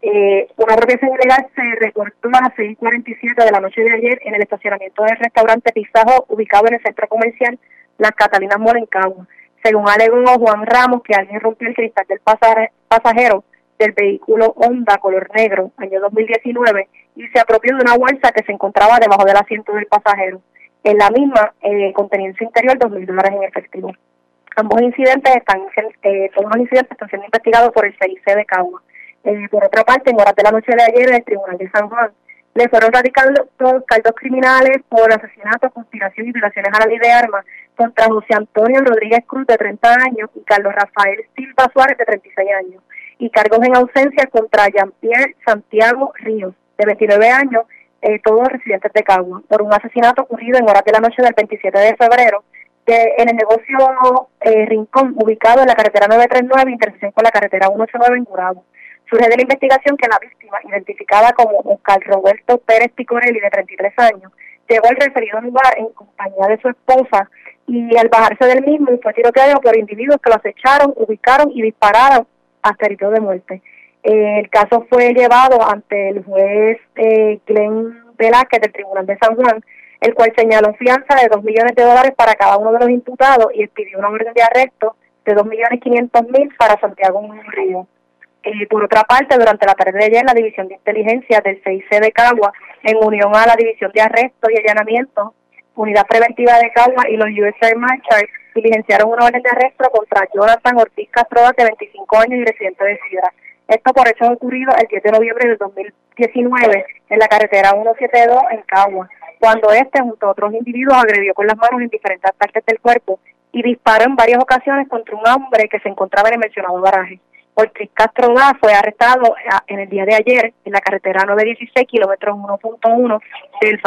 Eh, una apropiación ilegal se reportó a las 6.47 de la noche de ayer en el estacionamiento del restaurante Pizajo, ubicado en el centro comercial Las Catalinas Morencagua. Según alegó Juan Ramos, que alguien rompió el cristal del pasajero del vehículo Honda color negro, año 2019, y se apropió de una bolsa que se encontraba debajo del asiento del pasajero. En la misma eh, contenía en su interior dólares en efectivo. Ambos incidentes están, eh, todos los incidentes están siendo investigados por el CIC de Cagua. Eh, por otra parte, en horas de la noche de ayer, en el Tribunal de San Juan le fueron radicados cargos criminales por asesinato, conspiración y violaciones a la ley de armas contra José Antonio Rodríguez Cruz, de 30 años, y Carlos Rafael Silva Suárez, de 36 años, y cargos en ausencia contra Jean-Pierre Santiago Ríos, de 29 años, eh, todos residentes de Cagua, por un asesinato ocurrido en horas de la noche del 27 de febrero en el negocio eh, Rincón, ubicado en la carretera 939, intersección con la carretera 189 en Gurabo. Surge de la investigación que la víctima, identificada como Oscar Roberto Pérez Picorelli, de 33 años, llegó al referido lugar en compañía de su esposa y al bajarse del mismo fue tiroteado por individuos que lo acecharon, ubicaron y dispararon hasta herido de muerte. El caso fue llevado ante el juez eh, Glenn Velázquez del Tribunal de San Juan, el cual señaló fianza de 2 millones de dólares para cada uno de los imputados y expidió una orden de arresto de 2 millones 500 mil para Santiago Río. Eh, por otra parte, durante la tarde de ayer, la División de Inteligencia del CIC de Cagua, en unión a la División de Arresto y Allanamiento, Unidad Preventiva de Cagua y los USA Marshals, diligenciaron una orden de arresto contra Jonathan Ortiz Castro, de 25 años y residente de Sidra. Esto por hechos ocurridos el 10 de noviembre del 2019 en la carretera 172 en Cagua, cuando este, junto a otros individuos, agredió con las manos en diferentes partes del cuerpo y disparó en varias ocasiones contra un hombre que se encontraba en el mencionado garaje. Ortiz Castro fue arrestado en el día de ayer en la carretera 916, kilómetros 1.1 del,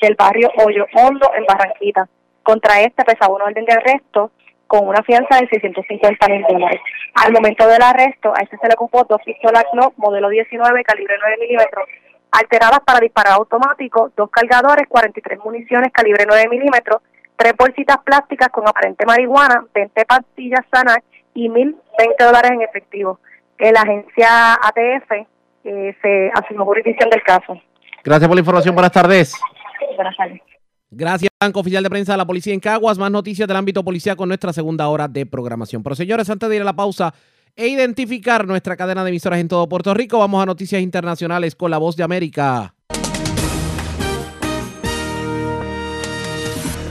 del barrio Hoyo Hondo, en Barranquita. Contra este pesaba una orden de arresto con una fianza de 650 mil dólares. Al momento del arresto, a este se le ocupó dos pistolas Glock modelo 19, calibre 9 milímetros, alteradas para disparar automático, dos cargadores, 43 municiones calibre 9 milímetros, tres bolsitas plásticas con aparente marihuana, 20 pastillas sanas y 1.020 dólares en efectivo. La agencia ATF eh, se asumió jurisdicción del caso.
Gracias por la información. Buenas tardes.
Buenas tardes.
Gracias, Banco Oficial de Prensa de la Policía en Caguas. Más noticias del ámbito policial con nuestra segunda hora de programación. Pero señores, antes de ir a la pausa e identificar nuestra cadena de emisoras en todo Puerto Rico, vamos a noticias internacionales con la voz de América.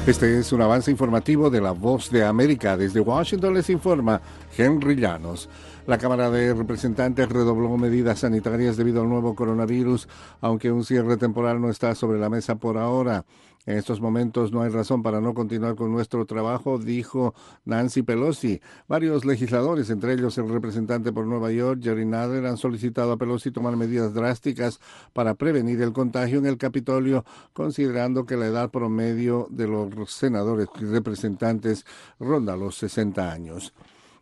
Este es un avance informativo de la Voz de América. Desde Washington les informa Henry Llanos. La Cámara de Representantes redobló medidas sanitarias debido al nuevo coronavirus, aunque un cierre temporal no está sobre la mesa por ahora. En estos momentos no hay razón para no continuar con nuestro trabajo, dijo Nancy Pelosi. Varios legisladores, entre ellos el representante por Nueva York, Jerry Nadler, han solicitado a Pelosi tomar medidas drásticas para prevenir el contagio en el Capitolio, considerando que la edad promedio de los senadores y representantes ronda los 60 años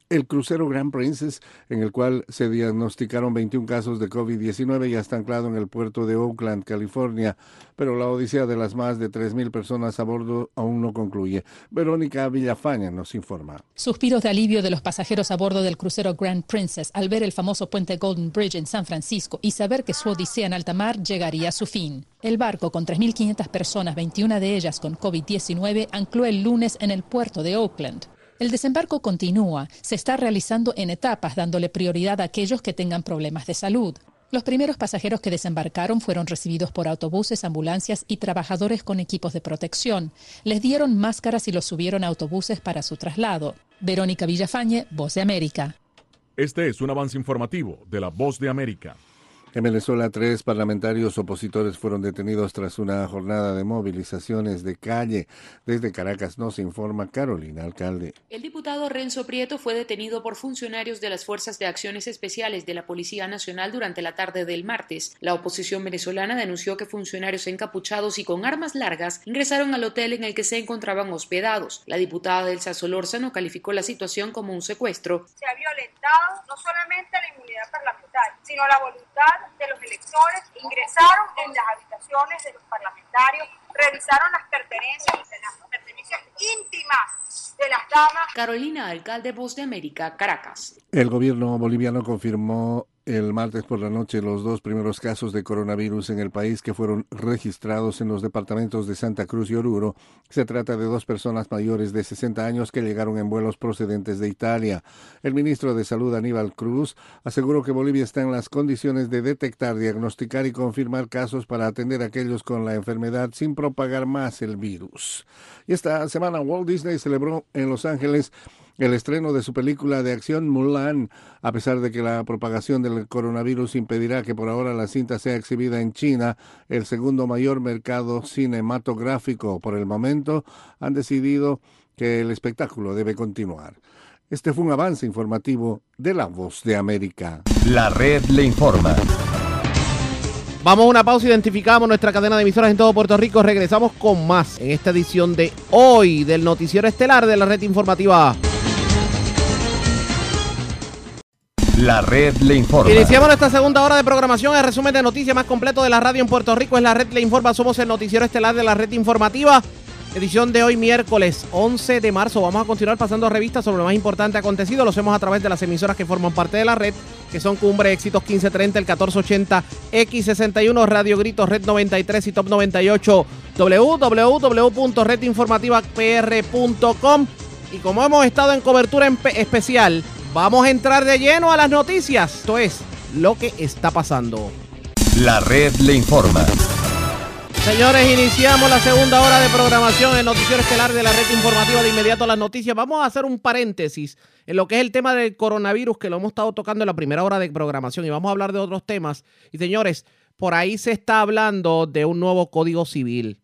el crucero Grand Princess, en el cual se diagnosticaron 21 casos de COVID-19, ya está anclado en el puerto de Oakland, California, pero la odisea de las más de 3.000 personas a bordo aún no concluye. Verónica Villafaña nos informa.
Suspiros de alivio de los pasajeros a bordo del crucero Grand Princess al ver el famoso puente Golden Bridge en San Francisco y saber que su odisea en alta mar llegaría a su fin. El barco con 3.500 personas, 21 de ellas con COVID-19, ancló el lunes en el puerto de Oakland. El desembarco continúa, se está realizando en etapas dándole prioridad a aquellos que tengan problemas de salud. Los primeros pasajeros que desembarcaron fueron recibidos por autobuses, ambulancias y trabajadores con equipos de protección. Les dieron máscaras y los subieron a autobuses para su traslado. Verónica Villafañe, Voz de América.
Este es un avance informativo de la Voz de América.
En Venezuela, tres parlamentarios opositores fueron detenidos tras una jornada de movilizaciones de calle. Desde Caracas nos informa Carolina Alcalde.
El diputado Renzo Prieto fue detenido por funcionarios de las Fuerzas de Acciones Especiales de la Policía Nacional durante la tarde del martes. La oposición venezolana denunció que funcionarios encapuchados y con armas largas ingresaron al hotel en el que se encontraban hospedados. La diputada Elsa Solórzano calificó la situación como un secuestro.
Se ha violentado no solamente la inmunidad parlamentaria, sino la voluntad de los electores ingresaron en las habitaciones de los parlamentarios, revisaron las pertenencias, las pertenencias íntimas de las damas.
Carolina, alcalde Voz de América, Caracas.
El gobierno boliviano confirmó el martes por la noche los dos primeros casos de coronavirus en el país que fueron registrados en los departamentos de Santa Cruz y Oruro. Se trata de dos personas mayores de 60 años que llegaron en vuelos procedentes de Italia. El ministro de Salud Aníbal Cruz aseguró que Bolivia está en las condiciones de detectar, diagnosticar y confirmar casos para atender a aquellos con la enfermedad sin propagar más el virus. Y esta semana Walt Disney celebró en Los Ángeles el estreno de su película de acción Mulan, a pesar de que la propagación del coronavirus impedirá que por ahora la cinta sea exhibida en China, el segundo mayor mercado cinematográfico por el momento, han decidido que el espectáculo debe continuar. Este fue un avance informativo de La Voz de América.
La red le informa.
Vamos a una pausa, identificamos nuestra cadena de emisoras en todo Puerto Rico. Regresamos con más en esta edición de hoy del Noticiero Estelar de la Red Informativa.
La red le informa.
Iniciamos nuestra segunda hora de programación. El resumen de noticias más completo de la radio en Puerto Rico es la red le informa. Somos el noticiero estelar de la red informativa. Edición de hoy miércoles 11 de marzo. Vamos a continuar pasando revistas sobre lo más importante acontecido. Lo hacemos a través de las emisoras que forman parte de la red, que son Cumbre Éxitos 1530, el 1480, X61, Radio Gritos, Red 93 y Top 98, www.redinformativapr.com. Y como hemos estado en cobertura especial, vamos a entrar de lleno a las noticias. Esto es lo que está pasando.
La red le informa.
Señores, iniciamos la segunda hora de programación en Noticiero Estelar de la red informativa de inmediato a las noticias. Vamos a hacer un paréntesis en lo que es el tema del coronavirus que lo hemos estado tocando en la primera hora de programación y vamos a hablar de otros temas. Y señores, por ahí se está hablando de un nuevo código civil.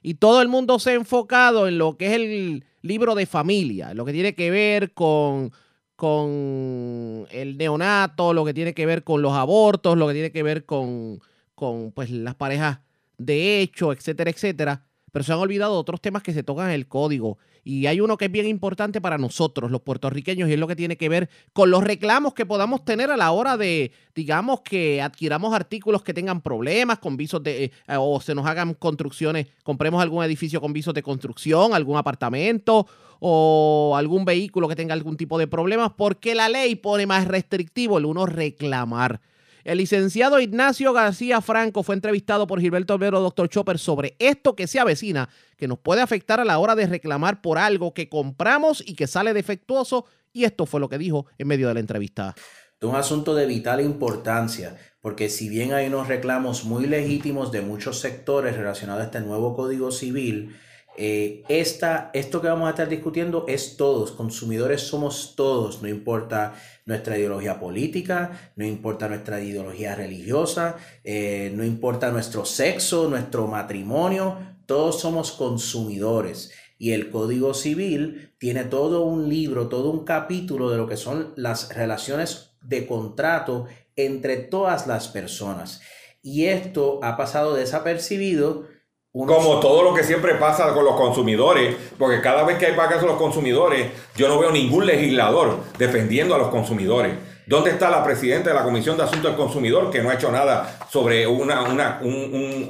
Y todo el mundo se ha enfocado en lo que es el libro de familia, lo que tiene que ver con, con el neonato, lo que tiene que ver con los abortos, lo que tiene que ver con, con pues, las parejas de hecho, etcétera, etcétera. Pero se han olvidado otros temas que se tocan en el código. Y hay uno que es bien importante para nosotros, los puertorriqueños, y es lo que tiene que ver con los reclamos que podamos tener a la hora de, digamos, que adquiramos artículos que tengan problemas con visos de, eh, o se nos hagan construcciones, compremos algún edificio con visos de construcción, algún apartamento o algún vehículo que tenga algún tipo de problemas, porque la ley pone más restrictivo el uno reclamar. El licenciado Ignacio García Franco fue entrevistado por Gilberto Olvero, doctor Chopper, sobre esto que se avecina, que nos puede afectar a la hora de reclamar por algo que compramos y que sale defectuoso. Y esto fue lo que dijo en medio de la entrevista.
Es un asunto de vital importancia, porque si bien hay unos reclamos muy legítimos de muchos sectores relacionados a este nuevo Código Civil, eh, esta, esto que vamos a estar discutiendo es todos, consumidores somos todos, no importa nuestra ideología política, no importa nuestra ideología religiosa, eh, no importa nuestro sexo, nuestro matrimonio, todos somos consumidores. Y el Código Civil tiene todo un libro, todo un capítulo de lo que son las relaciones de contrato entre todas las personas. Y esto ha pasado desapercibido
como todo lo que siempre pasa con los consumidores, porque cada vez que hay vacas a los consumidores, yo no veo ningún legislador defendiendo a los consumidores. ¿Dónde está la presidenta de la Comisión de Asuntos del Consumidor que no ha hecho nada sobre una, una,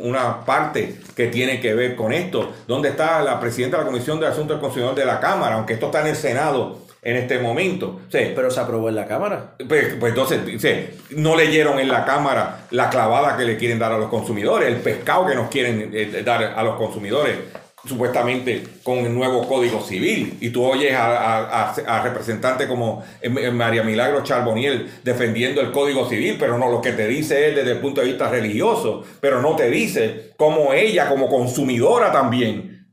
una parte que tiene que ver con esto? ¿Dónde está la presidenta de la Comisión de Asuntos del Consumidor de la Cámara? Aunque esto está en el Senado en este momento.
Pero se aprobó en la Cámara.
Pues, pues entonces, no leyeron en la Cámara la clavada que le quieren dar a los consumidores, el pescado que nos quieren eh, dar a los consumidores supuestamente con el nuevo Código Civil. Y tú oyes a, a, a- a representantes como eh, eh, María Milagro Charboniel defendiendo el Código Civil, pero no, lo que te dice es desde el punto de vista religioso, pero no te dice cómo ella como consumidora también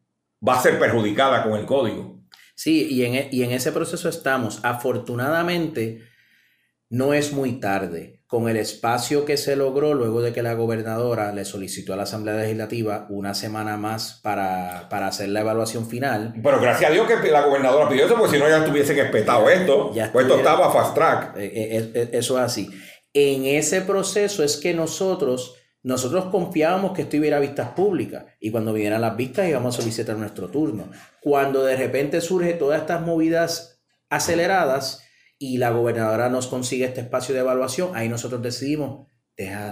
va a ser perjudicada con el código.
Sí, y en, e- y en ese proceso estamos. Afortunadamente, no es muy tarde. Con el espacio que se logró luego de que la gobernadora le solicitó a la Asamblea Legislativa una semana más para, para hacer la evaluación final.
Pero gracias a Dios que la gobernadora pidió eso, porque si no ya estuviesen espetado esto.
Ya
pues esto estaba fast track.
Eh, eh, eh, Eso es así. En ese proceso es que nosotros, nosotros confiábamos que esto iba vistas públicas y cuando vinieran las vistas íbamos a solicitar nuestro turno. Cuando de repente surge todas estas movidas aceleradas y la gobernadora nos consigue este espacio de evaluación, ahí nosotros decidimos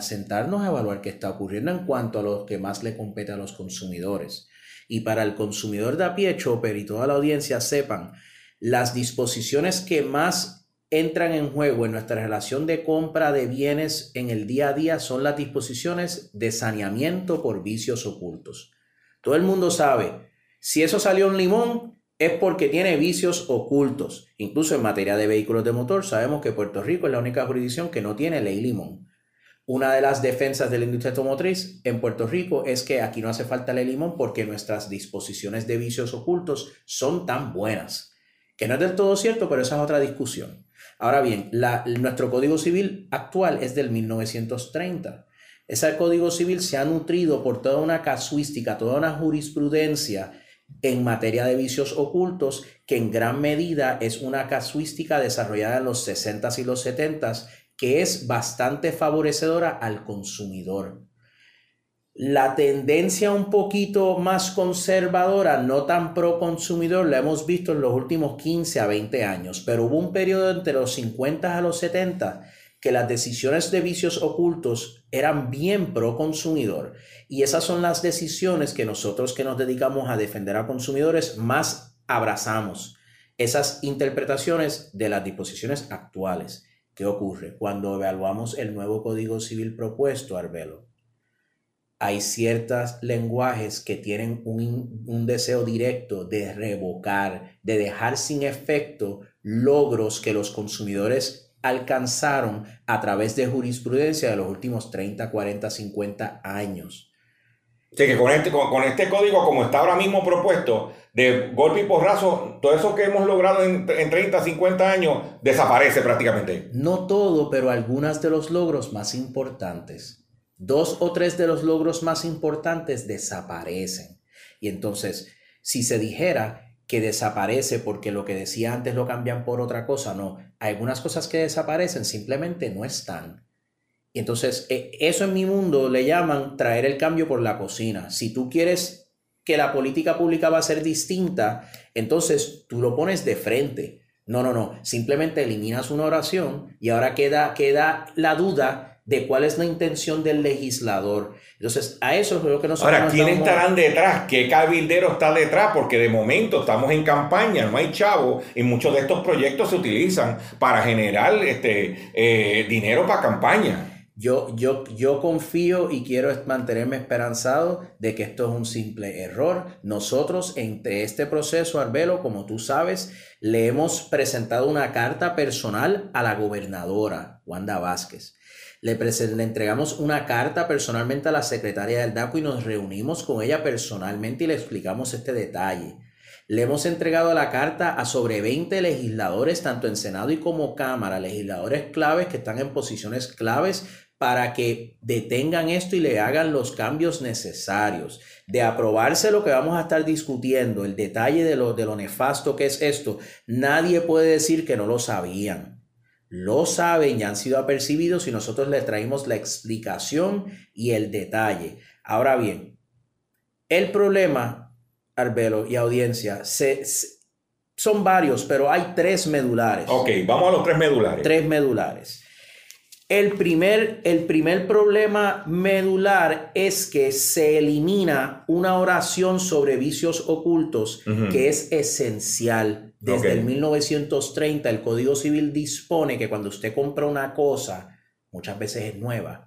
sentarnos a evaluar qué está ocurriendo en cuanto a lo que más le compete a los consumidores. Y para el consumidor de a pie, Chopper y toda la audiencia sepan, las disposiciones que más entran en juego en nuestra relación de compra de bienes en el día a día son las disposiciones de saneamiento por vicios ocultos. Todo el mundo sabe, si eso salió un limón es porque tiene vicios ocultos. Incluso en materia de vehículos de motor sabemos que Puerto Rico es la única jurisdicción que no tiene ley limón. Una de las defensas de la industria automotriz en Puerto Rico es que aquí no hace falta ley limón porque nuestras disposiciones de vicios ocultos son tan buenas. Que no es del todo cierto, pero esa es otra discusión. Ahora bien, nuestro Código Civil actual es del 1930. Ese Código Civil se ha nutrido por toda una casuística, toda una jurisprudencia en materia de vicios ocultos, que en gran medida es una casuística desarrollada en los 60s y los 70s, que es bastante favorecedora al consumidor. La tendencia un poquito más conservadora, no tan pro consumidor, la hemos visto en los últimos 15 a 20 años, pero hubo un periodo entre los 50 a los 70 que las decisiones de vicios ocultos eran bien pro consumidor y esas son las decisiones que nosotros que nos dedicamos a defender a consumidores más abrazamos. Esas interpretaciones de las disposiciones actuales. ¿Qué ocurre? Cuando evaluamos el nuevo Código Civil propuesto, Arbelo, hay ciertos lenguajes que tienen un, un deseo directo de revocar, de dejar sin efecto logros que los consumidores alcanzaron a través de jurisprudencia de los últimos 30, 40, 50 años.
Que con este, con, con este código, como está ahora mismo propuesto, de golpe y porrazo, todo eso que hemos logrado en, en 30, 50 años, desaparece prácticamente.
No todo, pero algunos de los logros más importantes. Dos o tres de los logros más importantes desaparecen. Y entonces, si se dijera que desaparece porque lo que decía antes lo cambian por otra cosa, no. Algunas cosas que desaparecen simplemente no están. Y entonces, eh, eso en mi mundo le llaman traer el cambio por la cocina. Si tú quieres que la política pública va a ser distinta, entonces tú lo pones de frente. No, no, no. Simplemente eliminas una oración y ahora queda, queda la duda de cuál es la intención del legislador. Entonces, a eso es lo que nosotros
Ahora,
nos
¿quién
estamos-
estarán detrás? ¿Qué cabildero está detrás? Porque de momento estamos en campaña, no hay chavo, y muchos de estos proyectos se utilizan para generar este, eh, dinero para campaña.
Yo, yo, yo confío y quiero mantenerme esperanzado de que esto es un simple error. Nosotros, entre este proceso, Arbelo, como tú sabes, le hemos presentado una carta personal a la gobernadora, Wanda Vázquez. Le, entregamos una carta personalmente a la secretaria del DACO y nos reunimos con ella personalmente y le explicamos este detalle. Le hemos entregado la carta a sobre 20 legisladores, tanto en Senado y como Cámara, legisladores claves que están en posiciones claves para que detengan esto y le hagan los cambios necesarios. De aprobarse lo que vamos a estar discutiendo, el detalle de lo, de lo nefasto que es esto, nadie puede decir que no lo sabían. Lo saben y han sido apercibidos y nosotros les traemos la explicación y el detalle. Ahora bien, el problema, Arbelo y audiencia, se- se- son varios, pero hay tres medulares.
Ok, vamos a los tres medulares.
Tres medulares. El primer, el primer problema medular es que se elimina una oración sobre vicios ocultos que es esencial. Desde
Ok.
el 1930 el Código Civil dispone que cuando usted compra una cosa, muchas veces es nueva,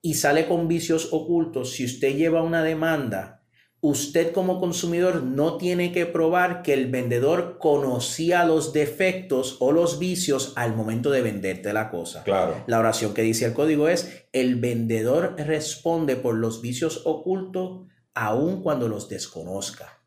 y sale con vicios ocultos, si usted lleva una demanda, usted como consumidor no tiene que probar que el vendedor conocía los defectos o los vicios al momento de venderte la cosa.
Claro.
La oración que dice el código es, el vendedor responde por los vicios ocultos aun cuando los desconozca.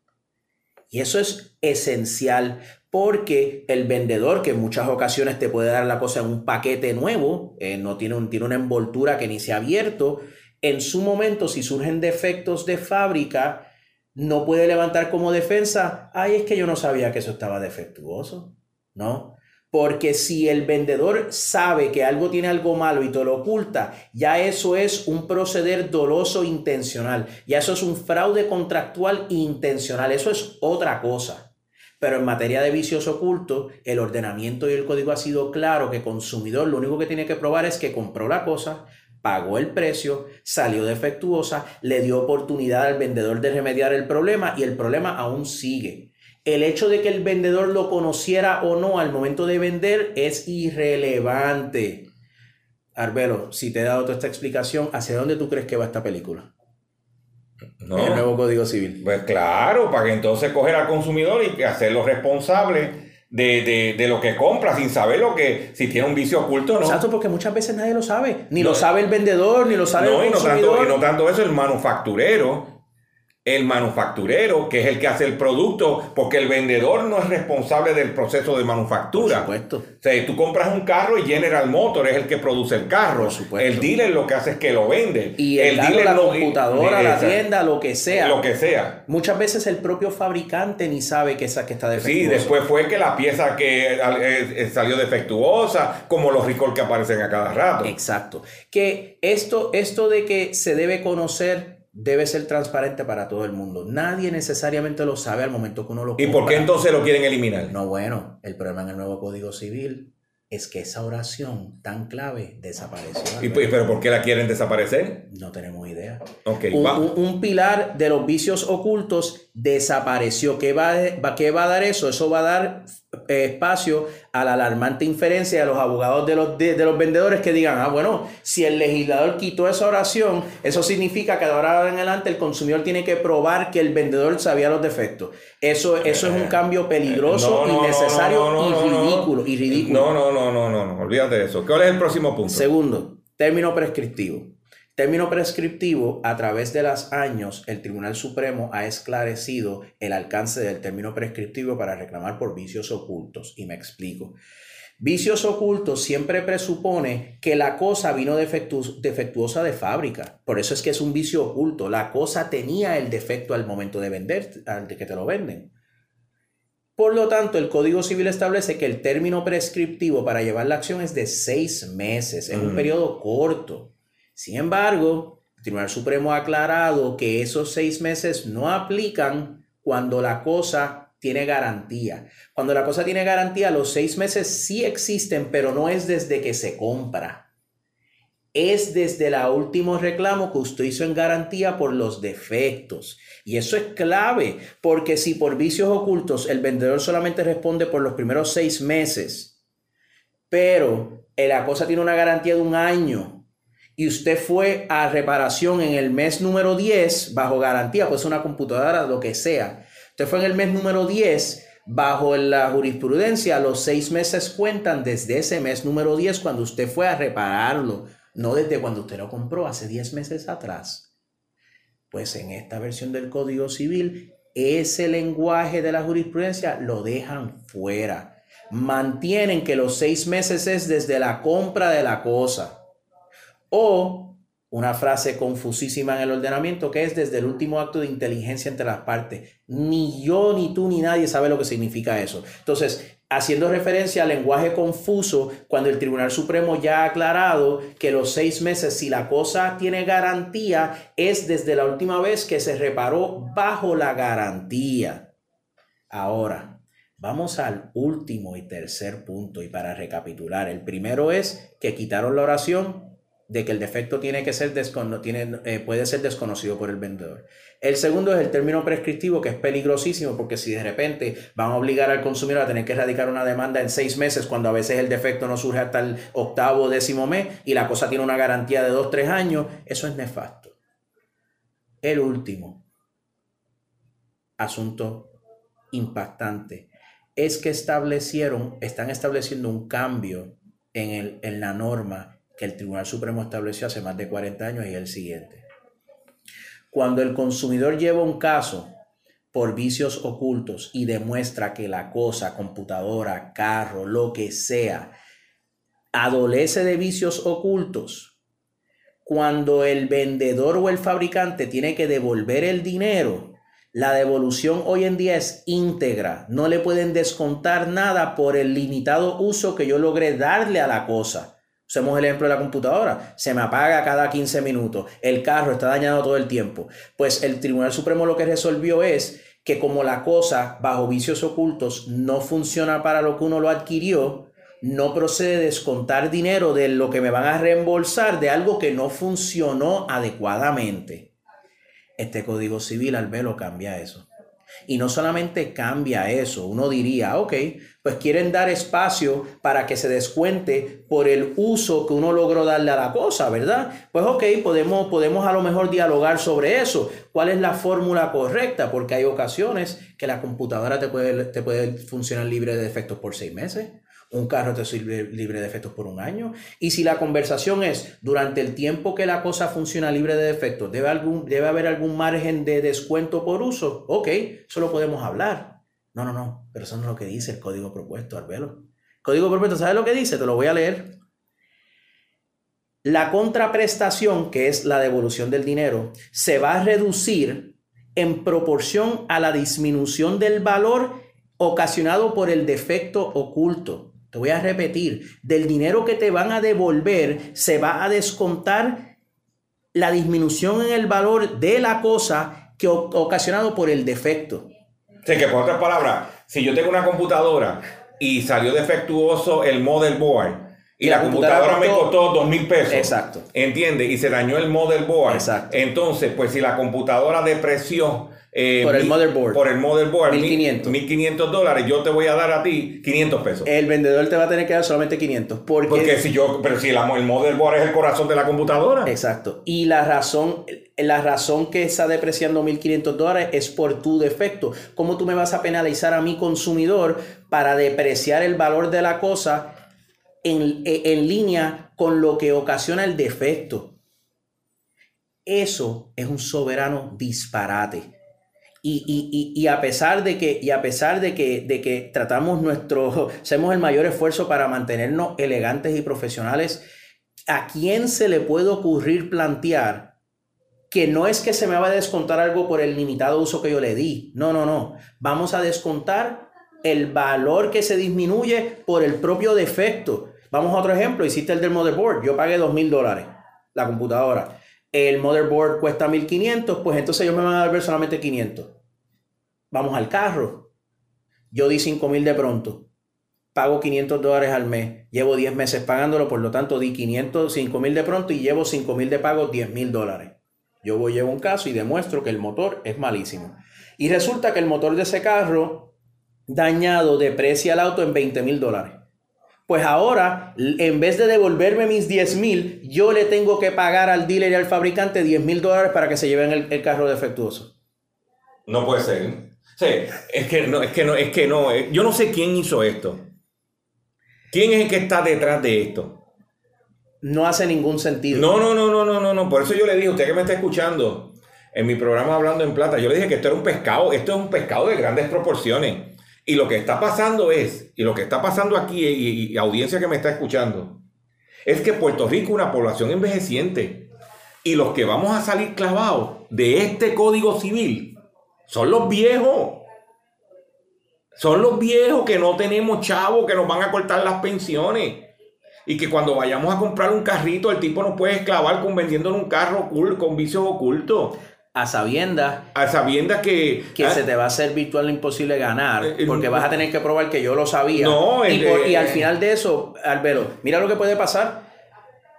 Y eso es esencial porque el vendedor, que en muchas ocasiones te puede dar la cosa en un paquete nuevo, eh, no tiene, un, tiene una envoltura que ni se ha abierto, en su momento, si surgen defectos de fábrica, no puede levantar como defensa, ay, es que yo no sabía que eso estaba defectuoso, ¿no? Porque si el vendedor sabe que algo tiene algo malo y te lo oculta, ya eso es un proceder doloso intencional, ya eso es un fraude contractual intencional, eso es otra cosa. Pero en materia de vicios ocultos, el ordenamiento y el código ha sido claro que el consumidor lo único que tiene que probar es que compró la cosa, pagó el precio, salió defectuosa, le dio oportunidad al vendedor de remediar el problema y el problema aún sigue. El hecho de que el vendedor lo conociera o no al momento de vender es irrelevante. Arbelo, si te he dado toda esta explicación, ¿hacia dónde tú crees que va esta película?
No.
El nuevo Código Civil.
Pues claro, para que entonces coger al consumidor y hacerlo responsable de, de, de, lo que compra sin saber lo que si tiene un vicio oculto o no.
Exacto, porque muchas veces nadie lo sabe. Ni no, lo sabe el vendedor, ni lo sabe
no,
el
y no,
consumidor.
tanto, y no tanto eso, el manufacturero. El manufacturero, que es el que hace el producto, porque el vendedor no es responsable del proceso de manufactura.
Por supuesto.
O sea, tú compras un carro y General Motors es el que produce el carro.
Por supuesto.
El dealer lo que hace es que lo vende.
Y el, el dealer la no, computadora, la tienda, lo que sea.
Lo que sea.
Muchas veces el propio fabricante ni sabe que esa que está defectuosa.
Sí, después fue que la pieza que eh, salió defectuosa, como los recall que aparecen a cada rato.
Exacto. Que esto, esto de que se debe conocer debe ser transparente para todo el mundo. Nadie necesariamente lo sabe al momento que uno lo
compra. ¿Y por qué entonces lo quieren eliminar?
No, bueno, el problema en el nuevo Código Civil es que esa oración tan clave desapareció.
¿Y, ¿Pero por qué la quieren desaparecer?
No tenemos idea.
Okay,
un, un, un, pilar de los vicios ocultos desapareció. ¿Qué va, va, ¿Qué va a dar eso? Eso va a dar eh, espacio a la alarmante inferencia de los abogados de los, de, de, los vendedores que digan, ah, bueno, si el legislador quitó esa oración, eso significa que de ahora en adelante el consumidor tiene que probar que el vendedor sabía los defectos. Eso, eso es un cambio peligroso,
no, no,
innecesario
no,
y ridículo. Y ridículo.
No, no, no, no, no, no, olvídate de eso. ¿Cuál es el próximo punto?
Segundo, término prescriptivo. Término prescriptivo, a través de los años, el Tribunal Supremo ha esclarecido el alcance del término prescriptivo para reclamar por vicios ocultos. Y me explico. Vicios ocultos siempre presupone que la cosa vino defectu defectuosa de fábrica. Por eso es que es un vicio oculto. La cosa tenía el defecto al momento de vender, al de que te lo venden. Por lo tanto, el Código Civil establece que el término prescriptivo para llevar la acción es de seis meses, en mm. un periodo corto. Sin embargo, el Tribunal Supremo ha aclarado que esos seis meses no aplican cuando la cosa tiene garantía. Cuando la cosa tiene garantía, los seis meses sí existen, pero no es desde que se compra. Es desde el último reclamo que usted hizo en garantía por los defectos. Y eso es clave, porque si por vicios ocultos el vendedor solamente responde por los primeros seis meses, pero la cosa tiene una garantía de un año, y usted fue a reparación en el mes número 10 bajo garantía, pues una computadora, lo que sea. Usted fue en el mes número 10 bajo la jurisprudencia, los seis meses cuentan desde ese mes número 10 cuando usted fue a repararlo, no desde cuando usted lo compró hace 10 meses atrás. Pues en esta versión del Código Civil, ese lenguaje de la jurisprudencia lo dejan fuera. Mantienen que los seis meses es desde la compra de la cosa. O una frase confusísima en el ordenamiento que es desde el último acto de inteligencia entre las partes. Ni yo, ni tú, ni nadie sabe lo que significa eso. Entonces, haciendo referencia al lenguaje confuso, cuando el Tribunal Supremo ya ha aclarado que los seis meses, si la cosa tiene garantía, es desde la última vez que se reparó bajo la garantía. Ahora, vamos al último y tercer punto y para recapitular, el primero es que quitaron la oración de que el defecto tiene que ser tiene, eh, puede ser desconocido por el vendedor. El segundo es el término prescriptivo, que es peligrosísimo porque si de repente van a obligar al consumidor a tener que erradicar una demanda en seis meses, cuando a veces el defecto no surge hasta el octavo o décimo mes y la cosa tiene una garantía de dos, tres años, eso es nefasto. El último, asunto impactante es que establecieron, están estableciendo un cambio en, el, en la norma que el Tribunal Supremo estableció hace más de 40 años y es el siguiente. Cuando el consumidor lleva un caso por vicios ocultos y demuestra que la cosa, computadora, carro, lo que sea, adolece de vicios ocultos, cuando el vendedor o el fabricante tiene que devolver el dinero, la devolución hoy en día es íntegra. No le pueden descontar nada por el limitado uso que yo logré darle a la cosa. Usemos el ejemplo de la computadora. Se me apaga cada 15 minutos. El carro está dañado todo el tiempo. Pues el Tribunal Supremo lo que resolvió es que como la cosa bajo vicios ocultos no funciona para lo que uno lo adquirió, no procede descontar dinero de lo que me van a reembolsar de algo que no funcionó adecuadamente. Este Código Civil al verlo cambia eso. Y no solamente cambia eso, uno diría, ok, pues quieren dar espacio para que se descuente por el uso que uno logró darle a la cosa, ¿verdad? Pues ok, podemos, podemos a lo mejor dialogar sobre eso. ¿Cuál es la fórmula correcta? Porque hay ocasiones que la computadora te puede, te puede funcionar libre de defectos por seis meses un carro te sirve libre de defectos por un año. Y si la conversación es durante el tiempo que la cosa funciona libre de defectos, ¿debe, algún, debe haber algún margen de descuento por uso? Ok, eso lo podemos hablar. No, no, no, pero eso no es lo que dice el código propuesto, Arbelo. Código propuesto, ¿sabes lo que dice? Te lo voy a leer. La contraprestación, que es la devolución del dinero, se va a reducir en proporción a la disminución del valor ocasionado por el defecto oculto. Te voy a repetir, del dinero que te van a devolver se va a descontar la disminución en el valor de la cosa que ocasionado por el defecto.
Sí, que por otras palabras, si yo tengo una computadora y salió defectuoso el motherboard y, la, computadora, me costó dos mil pesos.
Exacto.
¿Entiendes? Y se dañó el motherboard. Exacto. Entonces, pues si la computadora depreció
eh, por el motherboard.
Por el motherboard.
1500.
1500 dólares. Yo te voy a dar a ti 500 pesos.
El vendedor te va a tener que dar solamente 500. Porque,
porque si yo, pero si el motherboard es el corazón de la computadora.
Exacto. Y la razón, la razón que está depreciando 1500 dólares es por tu defecto. ¿Cómo tú me vas a penalizar a mi consumidor para depreciar el valor de la cosa en, en línea con lo que ocasiona el defecto? Eso es un soberano disparate. Y, a pesar de que, y a pesar de que, de que tratamos nuestro, hacemos el mayor esfuerzo para mantenernos elegantes y profesionales, ¿a quién se le puede ocurrir plantear que no es que se me va a descontar algo por el limitado uso que yo le di? No, no, no. Vamos a descontar el valor que se disminuye por el propio defecto. Vamos a otro ejemplo. Hiciste el del motherboard. Yo pagué dos mil dólares la computadora el motherboard cuesta 1500, pues entonces ellos me van a dar solamente 500. Vamos al carro. Yo di 5000 de pronto. Pago 500 dólares al mes. Llevo 10 meses pagándolo, por lo tanto di 500, 5000 de pronto y llevo 5000 de pago, 10 mil dólares. Yo voy, llevo un caso y demuestro que el motor es malísimo. Y resulta que el motor de ese carro dañado deprecia el auto en 20 mil dólares. Pues ahora, en vez de devolverme mis 10 mil, yo le tengo que pagar al dealer y al fabricante 10 mil dólares para que se lleven el, carro defectuoso.
No puede ser. Sí, es que no, es que no, es que no. Eh, yo no sé quién hizo esto. ¿Quién es el que está detrás de esto?
No hace ningún sentido.
No, no, no, no, no, no, no. Por eso yo le dije, usted que me está escuchando, en mi programa Hablando en Plata, yo le dije que esto era un pescado, esto es un pescado de grandes proporciones. Y lo que está pasando es, y lo que está pasando aquí, y, audiencia que me está escuchando, es que Puerto Rico es una población envejeciente. Y los que vamos a salir clavados de este código civil son los viejos. Son los viejos que no tenemos chavos, que nos van a cortar las pensiones. Y que cuando vayamos a comprar un carrito, el tipo nos puede esclavar con vendiendo un carro con vicios ocultos
a sabiendas
a sabiendas que
que se te va a hacer virtual imposible ganar eh, eh, porque vas a tener que probar que yo lo sabía. No, y, al final de eso Albero mira lo que puede pasar.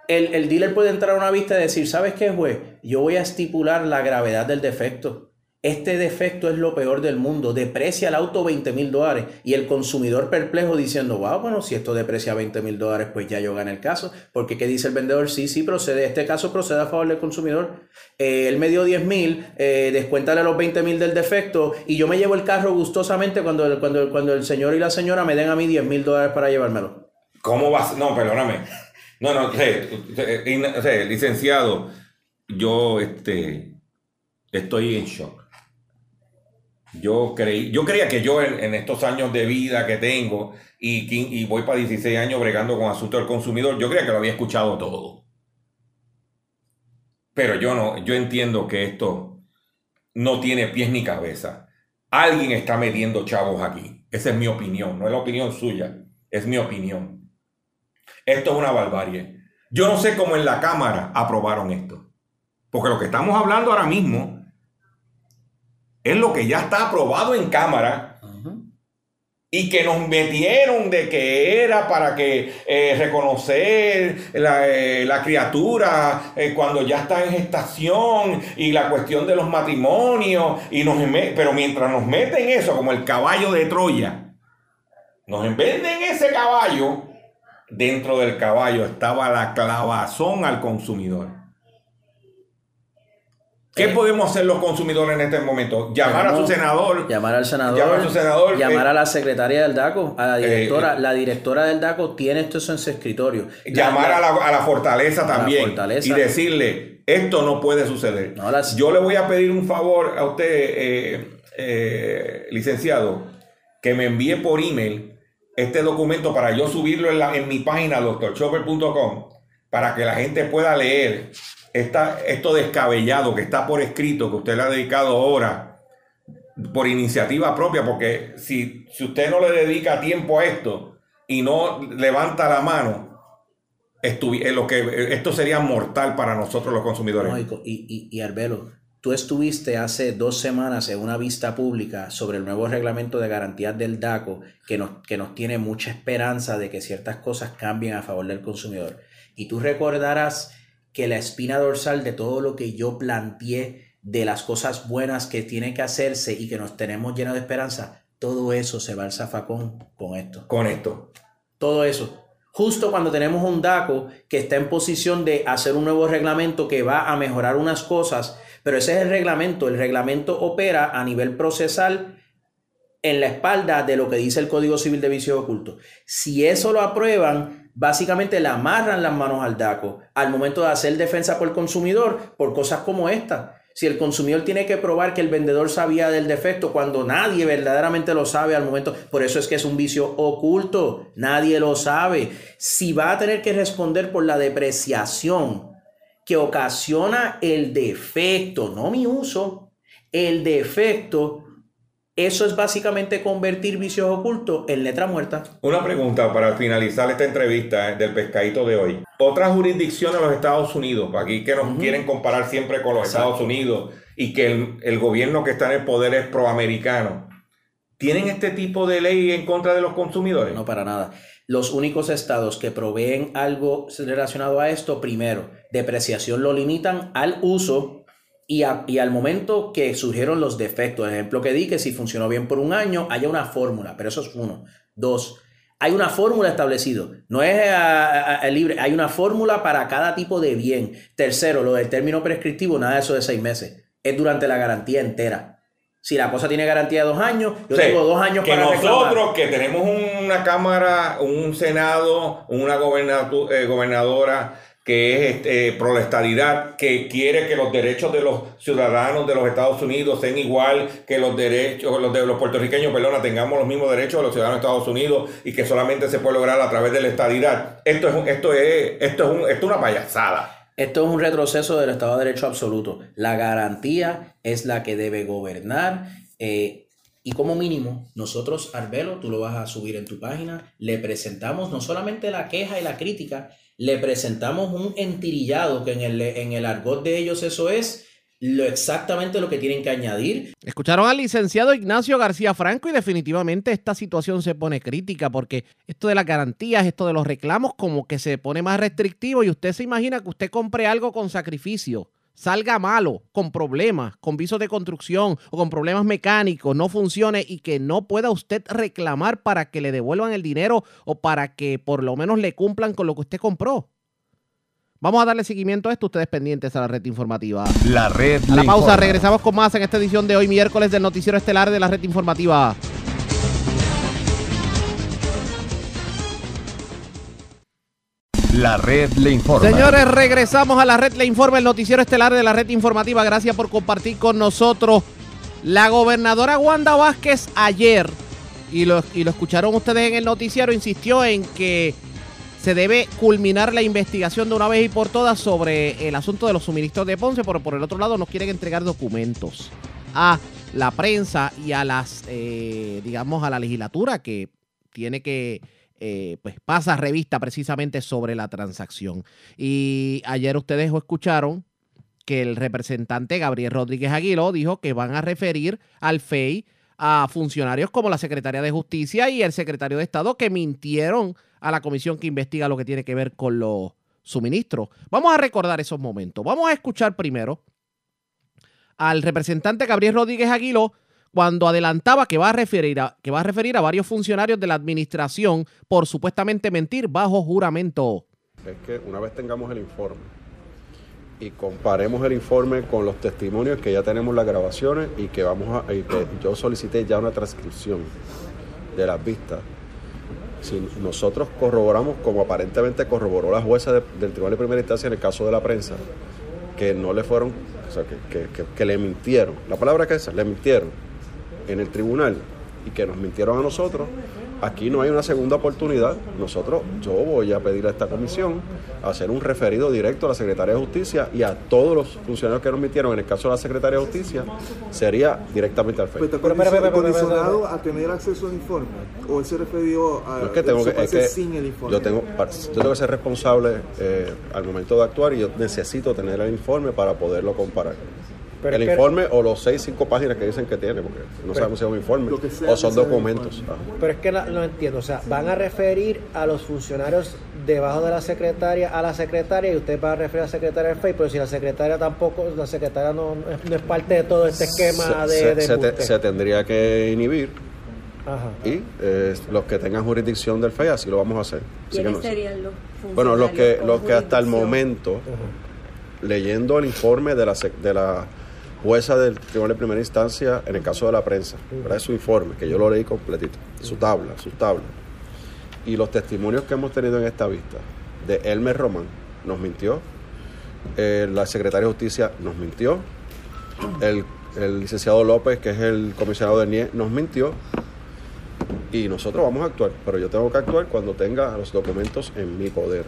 El, el dealer puede entrar a una vista y decir sabes qué juez yo voy a estipular la gravedad del defecto Este defecto es lo peor del mundo. Deprecia el auto 20 mil dólares y el consumidor perplejo diciendo, wow, bueno, si esto deprecia 20 mil dólares, pues ya yo gané el caso. Porque ¿qué dice el vendedor? Sí, sí, procede. Este caso procede a favor del consumidor. Eh, él me dio 10 mil, eh, descuéntale los 20 mil del defecto y yo me llevo el carro gustosamente cuando, el- cuando, el- cuando el señor y la señora me den a mí 10 mil dólares para llevármelo.
¿Cómo vas? No, perdóname. No, no, sé, sé, licenciado, yo este, estoy en shock. Yo, creí, yo creía que yo en, estos años de vida que tengo y, y voy para 16 años bregando con asuntos del consumidor, yo creía que lo había escuchado todo. Pero yo no, yo entiendo que esto no tiene pies ni cabeza. Alguien está metiendo chavos aquí. Esa es mi opinión, no es la opinión suya, es mi opinión. Esto es una barbarie. Yo no sé cómo en la Cámara aprobaron esto. Porque lo que estamos hablando ahora mismo es lo que ya está aprobado en Cámara. Y que nos metieron de que era para que eh, reconocer la, eh, la criatura eh, cuando ya está en gestación y la cuestión de los matrimonios y nos pero mientras nos meten eso como el caballo de Troya nos venden ese caballo dentro del caballo estaba la clavazón al consumidor ¿Qué podemos hacer los consumidores en este momento? Llamar a su senador.
Llamar al senador.
Llamar a su senador.
Llamar
eh,
a la secretaria del DACO, a la directora.
eh,
la directora del DACO tiene esto en su escritorio.
llamar a la, a la fortaleza
la
también
fortaleza.
y decirle, esto no puede suceder. Yo le voy a pedir un favor a usted, eh, eh, licenciado, que me envíe por email este documento para yo subirlo en, la- en mi página doctorchopper.com para que la gente pueda leer esta, esto descabellado que está por escrito, que usted le ha dedicado horas por iniciativa propia, porque si, si usted no le dedica tiempo a esto y no levanta la mano, eh, esto sería mortal para nosotros los consumidores.
Y, y- y Arbelo, tú estuviste hace dos semanas en una vista pública sobre el nuevo reglamento de garantías del DACO que nos, que nos tiene mucha esperanza de que ciertas cosas cambien a favor del consumidor. Y tú recordarás que la espina dorsal de todo lo que yo planteé de las cosas buenas que tienen que hacerse y que nos tenemos llenos de esperanza, todo eso se va al zafacón con esto.
Con esto.
Todo eso. Justo cuando tenemos un DACO que está en posición de hacer un nuevo reglamento que va a mejorar unas cosas, pero ese es el reglamento. El reglamento opera a nivel procesal en la espalda de lo que dice el Código Civil de Vicios Ocultos. Si eso lo aprueban, básicamente le amarran las manos al DACO al momento de hacer defensa por el consumidor por cosas como esta. Si el consumidor tiene que probar que el vendedor sabía del defecto cuando nadie verdaderamente lo sabe al momento, por eso es que es un vicio oculto, nadie lo sabe. Si va a tener que responder por la depreciación que ocasiona el defecto, no mi uso, el defecto, eso es básicamente convertir vicios ocultos en letra muerta.
Una pregunta para finalizar esta entrevista eh, del pescadito de hoy. Otras jurisdicciones de los Estados Unidos, aquí que nos quieren comparar siempre con los
Exacto.
Estados Unidos y que el, el gobierno que está en el poder es proamericano, ¿tienen este tipo de ley en contra de los consumidores?
No, para nada. Los únicos estados que proveen algo relacionado a esto, primero, depreciación lo limitan al uso y, a- y al momento que surgieron los defectos. El ejemplo que di, que si funcionó bien por un año, haya una fórmula, pero eso es uno. Dos, hay una fórmula establecida. No es ah, ah, ah, libre, hay una fórmula para cada tipo de bien. Tercero, lo del término prescriptivo, nada de eso de seis meses. Es durante la garantía entera. Si la cosa tiene garantía de dos años, yo
Sí,
tengo dos años
que
para
nosotros
reclamar.
que tenemos una cámara, un senado, una eh, gobernadora que es pro la estadidad, que quiere que los derechos de los ciudadanos de los Estados Unidos sean igual que los derechos, los de los puertorriqueños, perdona, tengamos los mismos derechos de los ciudadanos de Estados Unidos y que solamente se puede lograr a través de la estadidad. Esto es, esto es, esto es, un- esto es una payasada.
Esto es un retroceso del Estado de Derecho absoluto. La garantía es la que debe gobernar. eh, y como mínimo, nosotros, Arbelo, tú lo vas a subir en tu página, le presentamos no solamente la queja y la crítica, le presentamos un entirillado que en el, en el argot de ellos eso es lo exactamente lo que tienen que añadir.
Escucharon al licenciado Ignacio García Franco y definitivamente esta situación se pone crítica porque esto de las garantías, esto de los reclamos como que se pone más restrictivo y usted se imagina que usted compre algo con sacrificio. Salga malo, con problemas, con visos de construcción o con problemas mecánicos, no funcione y que no pueda usted reclamar para que le devuelvan el dinero o para que por lo menos le cumplan con lo que usted compró. Vamos a darle seguimiento a esto, ustedes pendientes a la red informativa.
La red
A la pausa,
informa.
regresamos con más en esta edición de hoy, miércoles del Noticiero Estelar de la red informativa.
La red le informa.
Señores, regresamos a la red Le Informa, el noticiero estelar de la red informativa. Gracias por compartir con nosotros. La gobernadora Wanda Vázquez ayer, y lo, y lo escucharon ustedes en el noticiero, insistió en que se debe culminar la investigación de una vez y por todas sobre el asunto de los suministros de Ponce, pero por el otro lado nos quieren entregar documentos a la prensa y a las, eh, digamos, a la legislatura que tiene que eh, pues pasa revista precisamente sobre la transacción. Y ayer ustedes escucharon que el representante Gabriel Rodríguez Aguiló dijo que van a referir al FEI a funcionarios como la Secretaría de Justicia y el secretario de Estado que mintieron a la comisión que investiga lo que tiene que ver con los suministros. Vamos a recordar esos momentos. Vamos a escuchar primero al representante Gabriel Rodríguez Aguiló cuando adelantaba que va a referir a, que va a referir a varios funcionarios de la administración por supuestamente mentir bajo juramento.
es que una vez tengamos el informe y comparemos el informe con los testimonios que ya tenemos las grabaciones y que vamos a yo solicité ya una transcripción de las vistas. Si nosotros corroboramos, como aparentemente corroboró la jueza de- del Tribunal de Primera Instancia en el caso de la prensa, que no le fueron, o sea, que, que- que- le mintieron. La palabra que es le mintieron en el tribunal y que nos mintieron a nosotros, aquí no hay una segunda oportunidad. Nosotros, yo voy a pedir a esta comisión hacer un referido directo a la Secretaría de Justicia y a todos los funcionarios que nos mintieron. En el caso de la Secretaría de Justicia, sería directamente al FEI.
Pero está condicion- condicionado a tener acceso al informe. O él se refirió a
No es que tengo que,
eso
es
puede
que
ser sin el informe.
yo tengo, yo tengo que ser responsable eh, al momento de actuar y yo necesito tener el informe para poderlo comparar.
Pero
el informe o los seis, cinco páginas que dicen que tiene, porque no
Pero-
sabemos si es un informe
sea
o son documentos.
Pero es que no, no entiendo, o sea, van a referir a los funcionarios debajo de la secretaria a la secretaria y usted va a referir a la secretaria del FEI, pero si la secretaria tampoco, la secretaria no, no es, parte de todo este esquema
se,
de,
se-
de
se te-
embuste.
se tendría que inhibir
Ajá.
y eh, los que tengan jurisdicción del FEI así lo vamos a hacer.
¿Quiénes
no-
serían los
Bueno, los que,
funcionarios
los que hasta el momento, leyendo el informe de la, sec- de la jueza del Tribunal de Primera Instancia en el caso de la prensa, ¿verdad? Su informe, que yo lo leí completito, su tabla, su tabla. Y los testimonios que hemos tenido en esta vista de Elmer Román, nos mintió, eh, la secretaria de Justicia nos mintió, el, el licenciado López, que es el comisionado de NIE, nos mintió, y nosotros vamos a actuar, pero yo tengo que actuar cuando tenga los documentos en mi poder.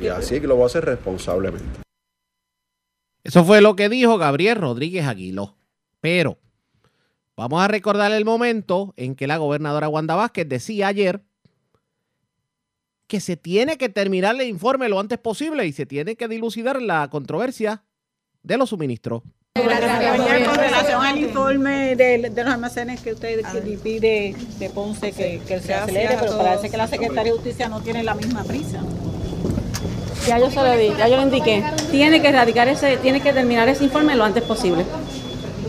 Y así que lo voy a hacer responsablemente.
Eso fue lo que dijo Gabriel Rodríguez Aguiló. Pero vamos a recordar el momento en que la gobernadora Wanda Vázquez decía ayer que se tiene que terminar el informe lo antes posible y se tiene que dilucidar la controversia de los suministros.
Con relación al informe de, de los almacenes que usted pide de Ponce que, que se acelere, pero parece que la Secretaría de Justicia no tiene la misma prisa.
Ya yo se lo di, ya yo le indiqué. Tiene que erradicar ese, tiene que terminar ese informe lo antes posible.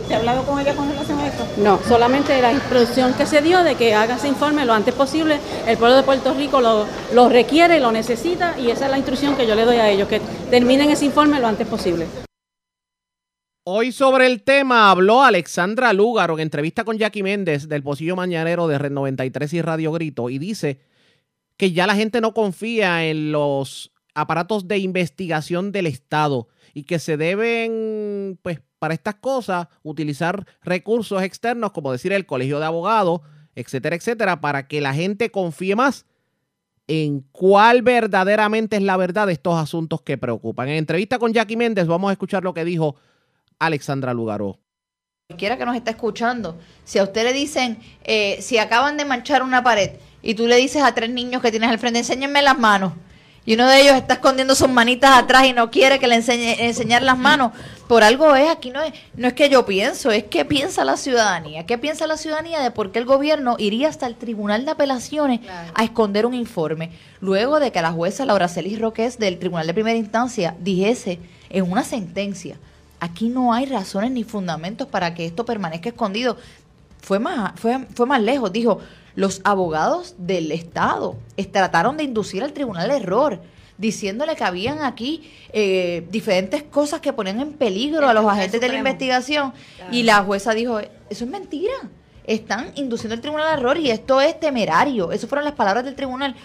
¿Se ha hablado con ella con relación a esto?
No, solamente la instrucción que se dio de que haga ese informe lo antes posible. El pueblo de Puerto Rico lo, lo requiere, lo necesita y esa es la instrucción que yo le doy a ellos, que terminen ese informe lo antes posible.
Hoy sobre el tema habló Alexandra Lúgaro en entrevista con Jackie Méndez del Pocillo Mañanero de Red 93 y Radio Grito y dice que ya la gente no confía en los aparatos de investigación del Estado y que se deben, pues, para estas cosas utilizar recursos externos, como decir el Colegio de Abogados, etcétera, etcétera, para que la gente confíe más en cuál verdaderamente es la verdad de estos asuntos que preocupan. En entrevista con Jackie Méndez vamos a escuchar lo que dijo Alexandra Lugaró.
Cualquiera que nos está escuchando, si a usted le dicen, eh, si acaban de manchar una pared y tú le dices a tres niños que tienes al frente, enséñenme las manos, y uno de ellos está escondiendo sus manitas atrás y no quiere que le enseñe enseñar las manos, por algo es, aquí no es, no es que yo pienso, es que piensa la ciudadanía. ¿Qué piensa la ciudadanía de por qué el gobierno iría hasta el Tribunal de Apelaciones a esconder un informe? Luego de que la jueza Laura Celis Roques del Tribunal de Primera Instancia dijese en una sentencia Aquí no hay razones ni fundamentos para que esto permanezca escondido. Fue más, fue, fue más lejos, dijo, los abogados del Estado es- trataron de inducir al tribunal al error, diciéndole que habían aquí eh, diferentes cosas que ponían en peligro a los agentes de la investigación. Y la jueza dijo, eso es mentira. Están induciendo al tribunal al error y esto es temerario. Esas fueron las palabras del tribunal.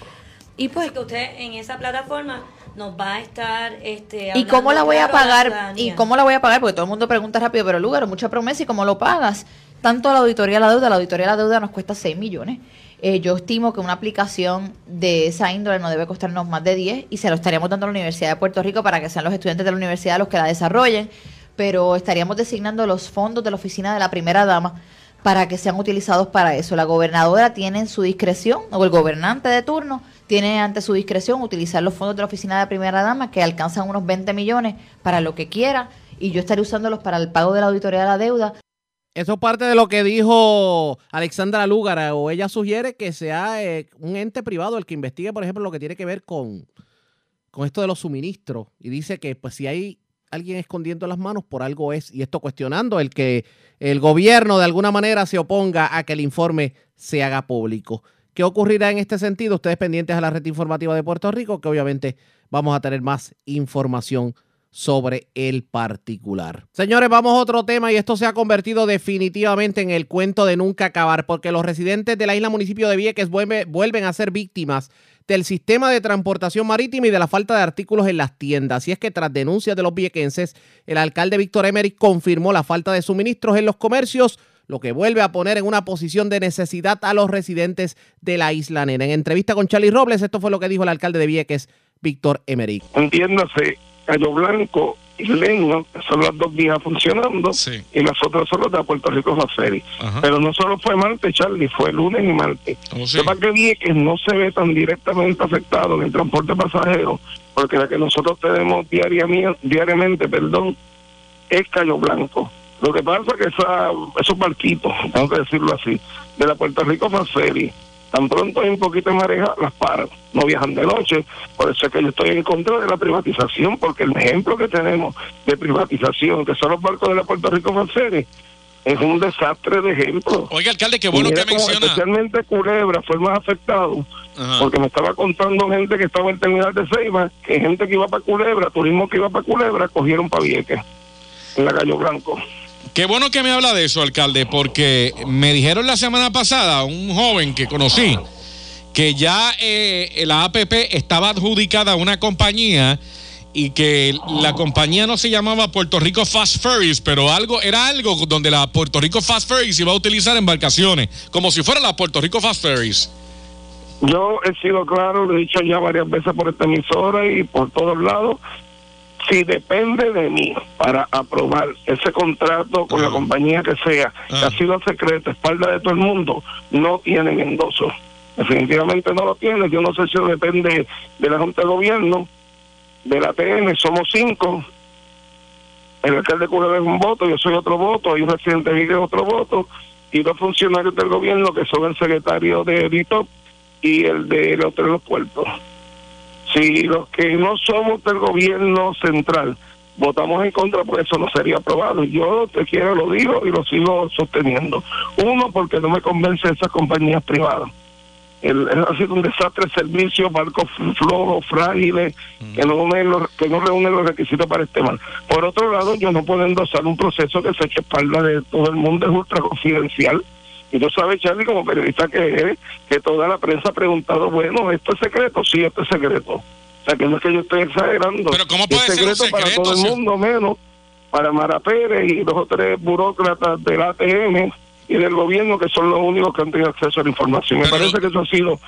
Y pues,
Así que usted en esa plataforma nos va a estar este
¿Y cómo la voy a
claro
pagar? ¿Y cómo la voy a pagar? Porque todo el mundo pregunta rápido, pero lugar, mucha promesa, ¿y cómo lo pagas? Tanto la auditoría de la deuda, la auditoría de la deuda nos cuesta 6 millones. Eh, yo estimo que una aplicación de esa índole no debe costarnos más de 10 y se lo estaríamos dando a la Universidad de Puerto Rico para que sean los estudiantes de la universidad los que la desarrollen, pero estaríamos designando los fondos de la oficina de la primera dama para que sean utilizados para eso. La gobernadora tiene en su discreción, o el gobernante de turno, tiene ante su discreción utilizar los fondos de la oficina de la primera dama, que alcanzan unos 20 millones para lo que quiera, y yo estaré usándolos para el pago de la auditoría de la deuda.
Eso es parte de lo que dijo Alexandra Lúgara, o ella sugiere que sea eh, un ente privado el que investigue, por ejemplo, lo que tiene que ver con, con esto de los suministros. Y dice que pues si hay alguien escondiendo las manos, por algo es. Y esto cuestionando el que el gobierno de alguna manera se oponga a que el informe se haga público. ¿Qué ocurrirá en este sentido? Ustedes pendientes a la red informativa de Puerto Rico, que obviamente vamos a tener más información sobre el particular. Señores, vamos a otro tema y esto se ha convertido definitivamente en el cuento de nunca acabar porque los residentes de la isla municipio de Vieques vuelve- vuelven a ser víctimas del sistema de transportación marítima y de la falta de artículos en las tiendas. Y es que tras denuncias de los viequenses, el alcalde Víctor Emery confirmó la falta de suministros en los comercios, lo que vuelve a poner en una posición de necesidad a los residentes de la isla nena. En entrevista con Charlie Robles, esto fue lo que dijo el alcalde de Vieques, Víctor Emery.
entiéndase, Cayo Blanco y que son las dos vías funcionando, y las otras son las de Puerto Rico Ferry. Pero no solo fue martes, Charlie, fue lunes y martes. Que vi es que no se ve tan directamente afectado en el transporte pasajero, porque la que nosotros tenemos diariamente, diariamente perdón, es Cayo Blanco. Lo que pasa es que esa, esos barquitos, tengo que decirlo así, de la Puerto Rico Ferry, tan pronto hay un poquito de mareja, las paran. No viajan de noche. Por eso es que yo estoy en contra de la privatización, porque el ejemplo que tenemos de privatización, que son los barcos de la Puerto Rico Ferry, es un desastre de ejemplo.
Oiga, alcalde, qué bueno que menciona.
Especialmente Culebra fue el más afectado,
Ajá.
porque me estaba contando gente que estaba en el terminal de Ceiba, que gente que iba para Culebra, turismo que iba para Culebra, cogieron para Vieques, en la Gallo Blanco.
Qué bueno que me habla de eso, alcalde, porque me dijeron la semana pasada, un joven que conocí, que ya eh, la APP estaba adjudicada a una compañía y que la compañía no se llamaba Puerto Rico Fast Ferries, pero algo era algo donde la Puerto Rico Fast Ferries iba a utilizar embarcaciones, como si fuera la Puerto Rico Fast Ferries.
Yo he sido claro, lo he dicho ya varias veces por esta emisora y por todos lados. Si depende de mí para aprobar ese contrato con la compañía que sea, que ha sido secreto, espalda de todo el mundo, no tienen endoso. Definitivamente no lo tienen. Yo no sé si eso depende de la Junta de Gobierno, de la TN, somos cinco. El alcalde Culebra es un voto, yo soy otro voto, hay un residente Vigue otro voto, y dos funcionarios del gobierno que son el secretario de DITOP y el de los los puertos. Si los que no somos del gobierno central votamos en contra, pues eso no sería aprobado. Yo te quiero, lo digo y lo sigo sosteniendo. Uno, porque no me convence esas compañías privadas. El, ha sido un desastre el servicio, barcos flojos, frágiles, que no, unen los, que no reúnen los requisitos para este mal. Por otro lado, yo no puedo endosar un proceso que se eche espalda de todo el mundo, es ultra confidencial. Y tú sabes, Charlie, como periodista que eres, que toda la prensa ha preguntado, bueno, ¿esto es secreto? Sí, esto es secreto. O sea, que no es que yo esté exagerando.
Pero ¿cómo puede
es
ser un
secreto para todo el mundo, menos para Mara Pérez y los o tres burócratas del ATM y del gobierno, que son los únicos que han tenido acceso a la información. Me parece que eso ha sido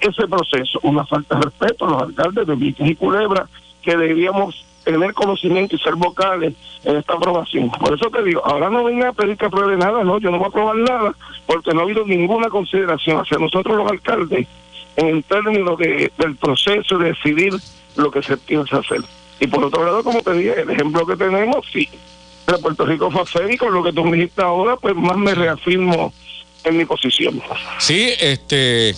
ese proceso, una falta de respeto a los alcaldes de Vieques y Culebra, que debíamos tener conocimiento y ser vocales en esta aprobación. Por eso te digo, ahora no venga a pedir que apruebe nada, no, yo no voy a aprobar nada, porque no ha habido ninguna consideración hacia nosotros los alcaldes en términos de, del proceso de decidir lo que se piensa hacer. Y por otro lado, como te dije, el ejemplo que tenemos, sí, de Puerto Rico fue y con lo que tú me dijiste ahora, pues más me reafirmo en mi posición.
Sí, este.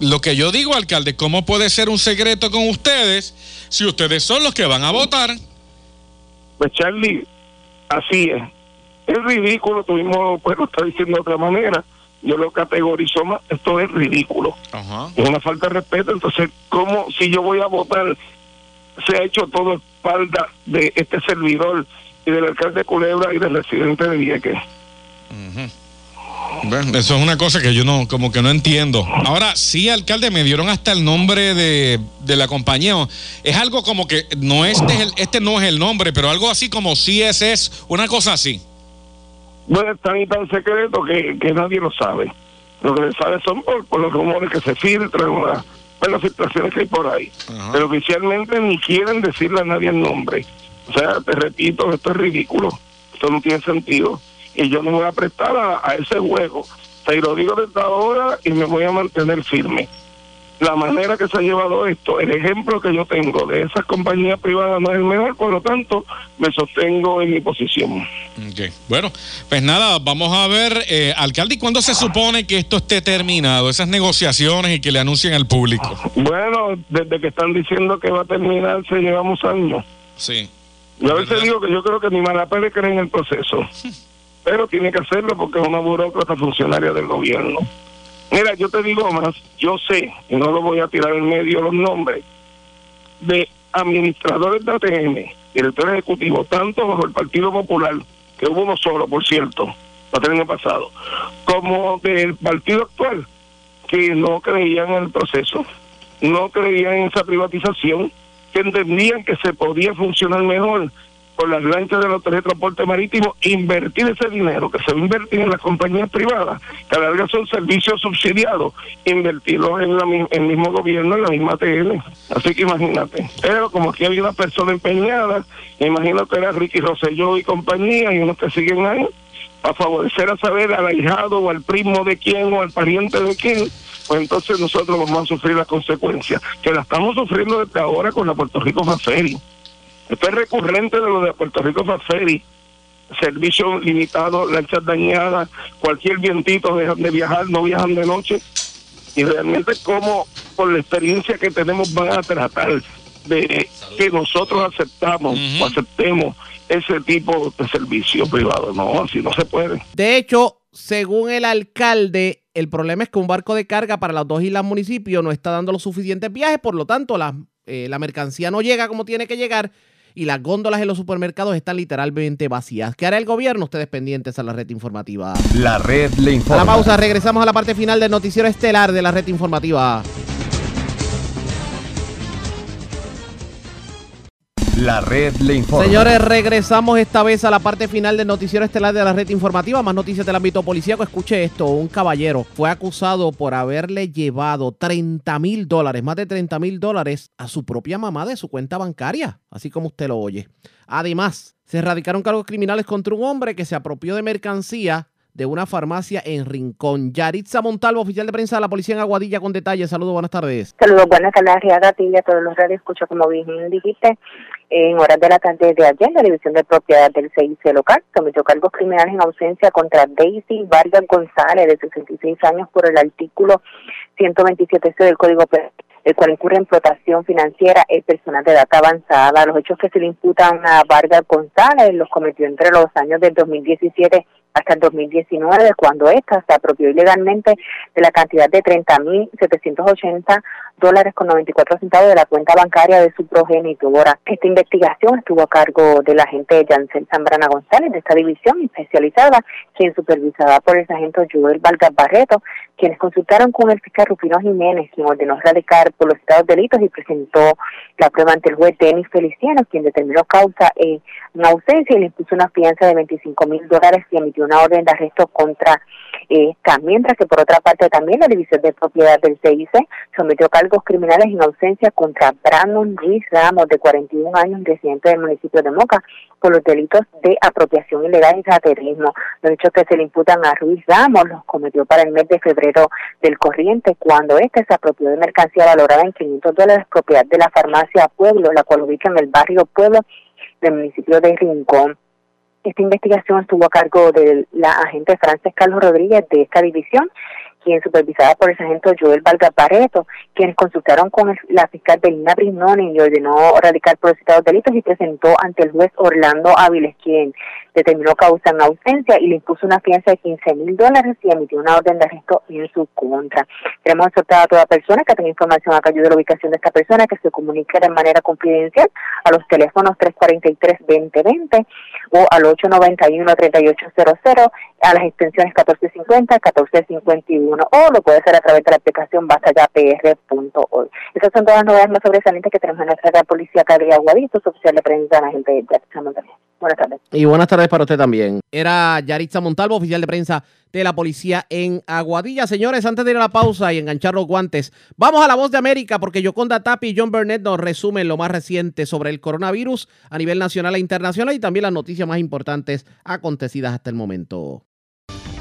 Lo que yo digo, alcalde, ¿cómo puede ser un secreto con ustedes si ustedes son los que van a votar?
Pues Charlie, Así es. Es ridículo, tuvimos, lo está diciendo de otra manera. Yo lo categorizo más, esto es ridículo. Es una falta de respeto. Entonces, ¿cómo si yo voy a votar? Se ha hecho todo espalda de este servidor y del alcalde de Culebra y del residente de Vieques.
Bueno, eso es una cosa que yo no, como que no entiendo. Ahora, sí, alcalde, me dieron hasta el nombre de, de la compañía. Es algo como que no este, es el, este no es el nombre, pero algo así como CSS, una cosa así.
Bueno, es tan y tan secreto que, que nadie lo sabe. Lo que se sabe son por, por los rumores que se filtran, por las filtraciones que hay por ahí. Pero oficialmente ni quieren decirle a nadie el nombre. O sea, te repito, esto es ridículo. Esto no tiene sentido. Y yo no me voy a prestar a, a ese juego. Te lo digo desde ahora y me voy a mantener firme. La manera que se ha llevado esto, el ejemplo que yo tengo de esas compañías privadas no es el mejor, por lo tanto, me sostengo en mi posición.
Ok. Bueno, pues nada, vamos a ver, eh, alcalde, ¿y cuándo se supone que esto esté terminado? Esas negociaciones y que le anuncien al público.
Bueno, desde que están diciendo que va a terminarse, llevamos años.
Sí.
Yo a veces digo que yo creo que ni Malapérez cree en el proceso, pero tiene que hacerlo porque es una burócrata funcionaria del gobierno. Mira, yo te digo más, yo sé, y no lo voy a tirar en medio los nombres, de administradores de ATM, director ejecutivo, tanto bajo el Partido Popular, que hubo uno solo, por cierto, el año pasado, como del partido actual, que no creían en el proceso, no creían en esa privatización, que entendían que se podía funcionar mejor por las lanchas de la Autoridad de Transporte Marítimo, invertir ese dinero que se va a invertir en las compañías privadas, que a la larga son servicios subsidiados, invertirlos en, la, en el mismo gobierno, en la misma TL. Así que imagínate. Pero como aquí había una persona empeñada, imagino que era Ricky Rosselló y compañía, y unos que siguen ahí, para favorecer a saber al ahijado o al primo de quién o al pariente de quién, pues entonces nosotros vamos a sufrir las consecuencias, que la estamos sufriendo desde ahora con la Puerto Rico Ferry. Esto es recurrente de lo de Puerto Rico Ferry. Servicio limitado, lanchas dañadas, cualquier vientito dejan de viajar, no viajan de noche. Y realmente como por la experiencia que tenemos van a tratar de que nosotros aceptamos o aceptemos ese tipo de servicio privado. No, así no se puede.
De hecho, según el alcalde, el problema es que un barco de carga para las dos islas municipios no está dando los suficientes viajes, por lo tanto, la, eh, la mercancía no llega como tiene que llegar y las góndolas en los supermercados están literalmente vacías. ¿Qué hará el gobierno? Ustedes pendientes a la red informativa.
La red le
A
informa.
la pausa, regresamos a la parte final del noticiero estelar de la red informativa.
La red le informa.
Señores, regresamos esta vez a la parte final del noticiero estelar de la red informativa. Más noticias del ámbito policíaco. Escuche esto: un caballero fue acusado por haberle llevado 30 mil dólares, más de 30 mil dólares, a su propia mamá de su cuenta bancaria, así como usted lo oye. Además, se erradicaron cargos criminales contra un hombre que se apropió de mercancía de una farmacia en Rincón. Yaritza Montalvo, oficial de prensa de la policía en Aguadilla, con detalles. Saludos, buenas tardes.
Saludos, buenas tardes, Arriaga, a ti y a todos los radios. Escucho, como bien dijiste, en horas de la tarde de ayer, la División de Propiedad del CIC local cometió cargos criminales en ausencia contra Daisy Vargas González, de 66 años, por el artículo 127C del Código Penal el cual incurre en explotación financiera el personal de data avanzada. Los hechos que se le imputan a Vargas González los cometió entre los años del 2017 hasta el 2019, cuando ésta se apropió ilegalmente de la cantidad de 30.780 dólares con 94 centavos de la cuenta bancaria de su progenitora. Esta investigación estuvo a cargo del agente Yancel Zambrana González de esta división especializada, quien supervisada por el sargento Joel Vargas Barreto, quienes consultaron con el fiscal Rufino Jiménez, quien ordenó erradicar por los estados delitos y presentó la prueba ante el juez Denis Feliciano, quien determinó causa eh, en ausencia y le impuso una fianza de 25 mil dólares y emitió una orden de arresto contra esta. Mientras que por otra parte también la División de Propiedad del CIC sometió cargos criminales en ausencia contra Brandon Ruiz Ramos, de 41 años, residente del municipio de Moca, por los delitos de apropiación ilegal y raterismo. Los hechos que se le imputan a Ruiz Ramos los cometió para el mes de febrero del corriente, cuando este se apropió de mercancía valorada en 500 dólares, propiedad de la farmacia Pueblo, la cual ubica en el barrio Pueblo del municipio de Rincón. Esta investigación estuvo a cargo de la agente Frances Carlos Rodríguez de esta división, quien supervisada por el sargento Joel Vargas Barreto, quienes consultaron con la fiscal Belina Brignoni y ordenó radicar por citados delitos y presentó ante el juez Orlando Áviles, quien determinó causa en ausencia y le impuso una fianza de 15 mil dólares y emitió una orden de arresto en su contra. Queremos exhortar a toda persona que tenga información a cambio de la ubicación de esta persona que se comunique de manera confidencial a los teléfonos 343-2020 o al 891-3800 a las extensiones 1450, 1451 o lo puede hacer a través de la aplicación basayapr.org. Esas son todas las novedades más sobresalientes que tenemos en nuestra policía de Aguadito, su oficial de prensa, la gente de Jackson Montalvo. Buenas tardes.
Y buenas tardes para usted también. Era Yaritza Montalvo, oficial de prensa de la policía en Aguadilla. Señores, antes de ir a la pausa y enganchar los guantes, vamos a la voz de América porque Yoconda Tapi y John Burnett nos resumen lo más reciente sobre el coronavirus a nivel nacional e internacional y también las noticias más importantes acontecidas hasta el momento.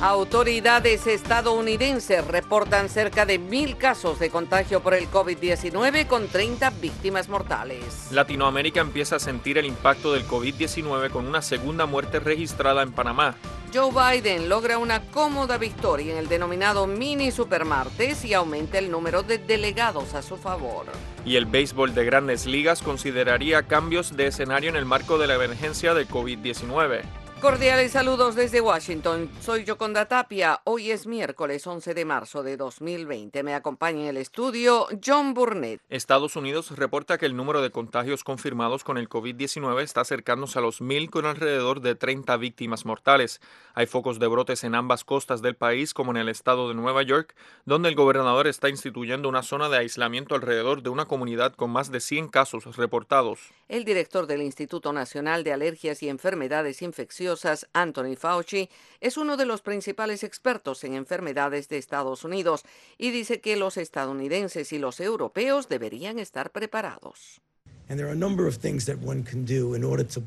Autoridades estadounidenses reportan cerca de mil casos de contagio por el COVID-19 con 30 víctimas mortales.
Latinoamérica empieza a sentir el impacto del COVID-19 con una segunda muerte registrada en Panamá.
Joe Biden logra una cómoda victoria en el denominado mini supermartes y aumenta el número de delegados a su favor.
Y el béisbol de grandes ligas consideraría cambios de escenario en el marco de la emergencia del COVID-19.
Cordiales saludos desde Washington. Soy Yoconda Tapia. Hoy es miércoles 11 de marzo de 2020. Me acompaña en el estudio John Burnett.
Estados Unidos reporta que el número de contagios confirmados con el COVID-19 está acercándose a los mil con alrededor de 30 víctimas mortales. Hay focos de brotes en ambas costas del país, como en el estado de Nueva York, donde el gobernador está instituyendo una zona de aislamiento alrededor de una comunidad con más de 100 casos reportados.
El director del Instituto Nacional de Alergias y Enfermedades Infecciosas Anthony Fauci, es uno de los principales expertos en enfermedades de Estados Unidos y dice que los estadounidenses y los europeos deberían estar preparados.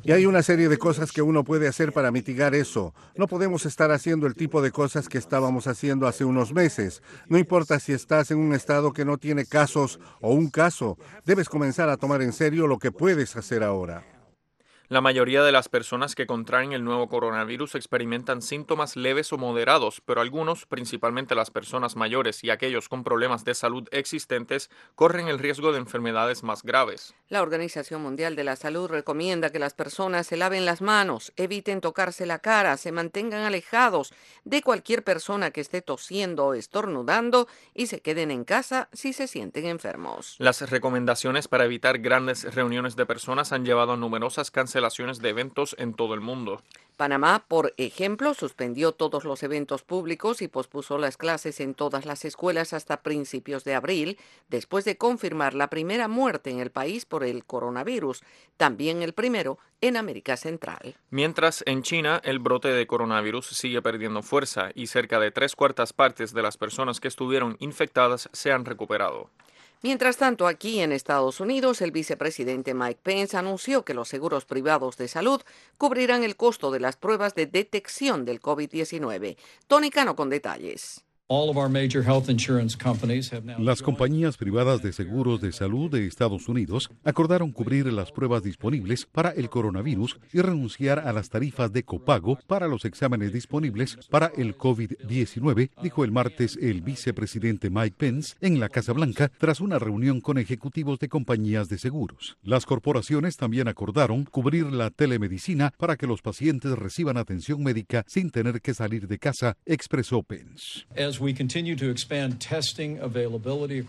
Y hay una serie de cosas que uno puede hacer para mitigar eso. No podemos estar haciendo el tipo de cosas que estábamos haciendo hace unos meses. No importa si estás en un estado que no tiene casos o un caso, debes comenzar a tomar en serio lo que puedes hacer ahora.
La mayoría de las personas que contraen el nuevo coronavirus experimentan síntomas leves o moderados, pero algunos, principalmente las personas mayores y aquellos con problemas de salud existentes, corren el riesgo de enfermedades más graves.
La Organización Mundial de la Salud recomienda que las personas se laven las manos, eviten tocarse la cara, se mantengan alejados de cualquier persona que esté tosiendo o estornudando y se queden en casa si se sienten enfermos.
Las recomendaciones para evitar grandes reuniones de personas han llevado a numerosas cancelaciones de eventos en todo el mundo.
Panamá, por ejemplo, suspendió todos los eventos públicos y pospuso las clases en todas las escuelas hasta principios de abril, después de confirmar la primera muerte en el país por el coronavirus, también el primero en América Central.
Mientras en China el brote de coronavirus sigue perdiendo fuerza y cerca de tres cuartas partes de las personas que estuvieron infectadas se han recuperado.
Mientras tanto, aquí en Estados Unidos, el vicepresidente Mike Pence anunció que los seguros privados de salud cubrirán el costo de las pruebas de detección del COVID-19. Tony Cano con detalles.
Las compañías privadas de seguros de salud de Estados Unidos acordaron cubrir las pruebas disponibles para el coronavirus y renunciar a las tarifas de copago para los exámenes disponibles para el COVID-19, dijo el martes el vicepresidente Mike Pence en la Casa Blanca tras una reunión con ejecutivos de compañías de seguros. Las corporaciones también acordaron cubrir la telemedicina para que los pacientes reciban atención médica sin tener que salir de casa, expresó Pence.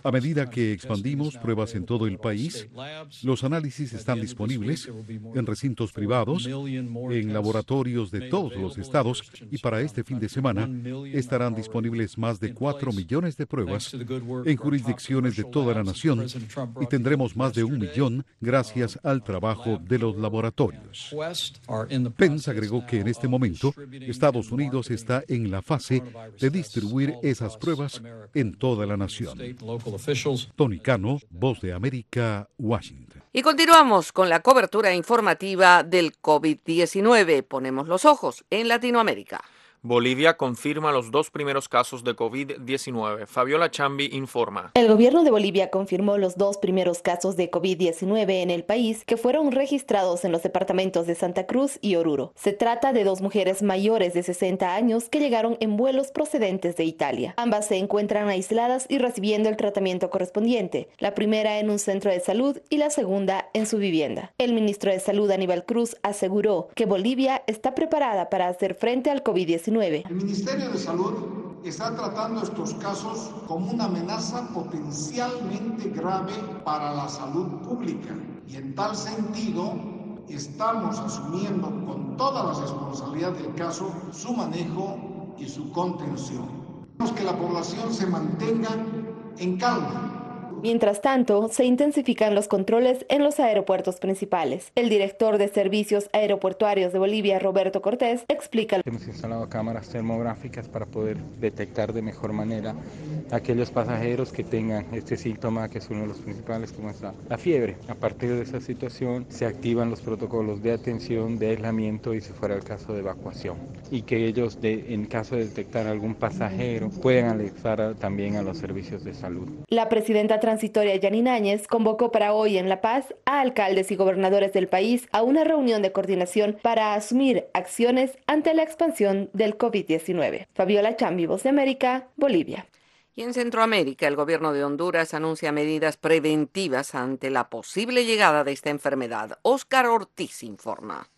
A medida que expandimos pruebas en todo el país, los análisis están disponibles en recintos privados, en laboratorios de todos los estados y para este fin de semana estarán disponibles más de 4 millones de pruebas en jurisdicciones de toda la nación y tendremos más de un millón gracias al trabajo de los laboratorios. Pence agregó que en este momento Estados Unidos está en la fase de distribuir esas pruebas en toda la nación. Tony Cano, Voz de América, Washington.
Y continuamos con la cobertura informativa del COVID-19. Ponemos los ojos en Latinoamérica.
Bolivia confirma los dos primeros casos de COVID-19. Fabiola Chambi informa.
El gobierno de Bolivia confirmó los dos primeros casos de COVID-19 en el país que fueron registrados en los departamentos de Santa Cruz y Oruro. Se trata de dos mujeres mayores de 60 años que llegaron en vuelos procedentes de Italia. Ambas se encuentran aisladas y recibiendo el tratamiento correspondiente, la primera en un centro de salud y la segunda en su vivienda. El ministro de Salud Aníbal Cruz aseguró que Bolivia está preparada para hacer frente al COVID-19
el Ministerio de Salud está tratando estos casos como una amenaza potencialmente grave para la salud pública. Y en tal sentido estamos asumiendo con toda la responsabilidad del caso su manejo y su contención. Queremos que la población se mantenga en calma
Mientras tanto, se intensifican los controles en los aeropuertos principales. El director de Servicios Aeroportuarios de Bolivia, Roberto Cortés, explica.
Hemos instalado cámaras termográficas para poder detectar de mejor manera aquellos pasajeros que tengan este síntoma, que es uno de los principales, como es la, fiebre. A partir de esa situación, se activan los protocolos de atención, de aislamiento y, si fuera el caso, de evacuación. Y que ellos, en caso de detectar algún pasajero, puedan alertar también a los servicios de salud.
La presidenta transitoria Yanine Áñez convocó para hoy en La Paz a alcaldes y gobernadores del país a una reunión de coordinación para asumir acciones ante la expansión del COVID-19. Fabiola Chambi, Voz de América, Bolivia.
Y en Centroamérica, el gobierno de Honduras anuncia medidas preventivas ante la posible llegada de esta enfermedad. Óscar Ortiz informa.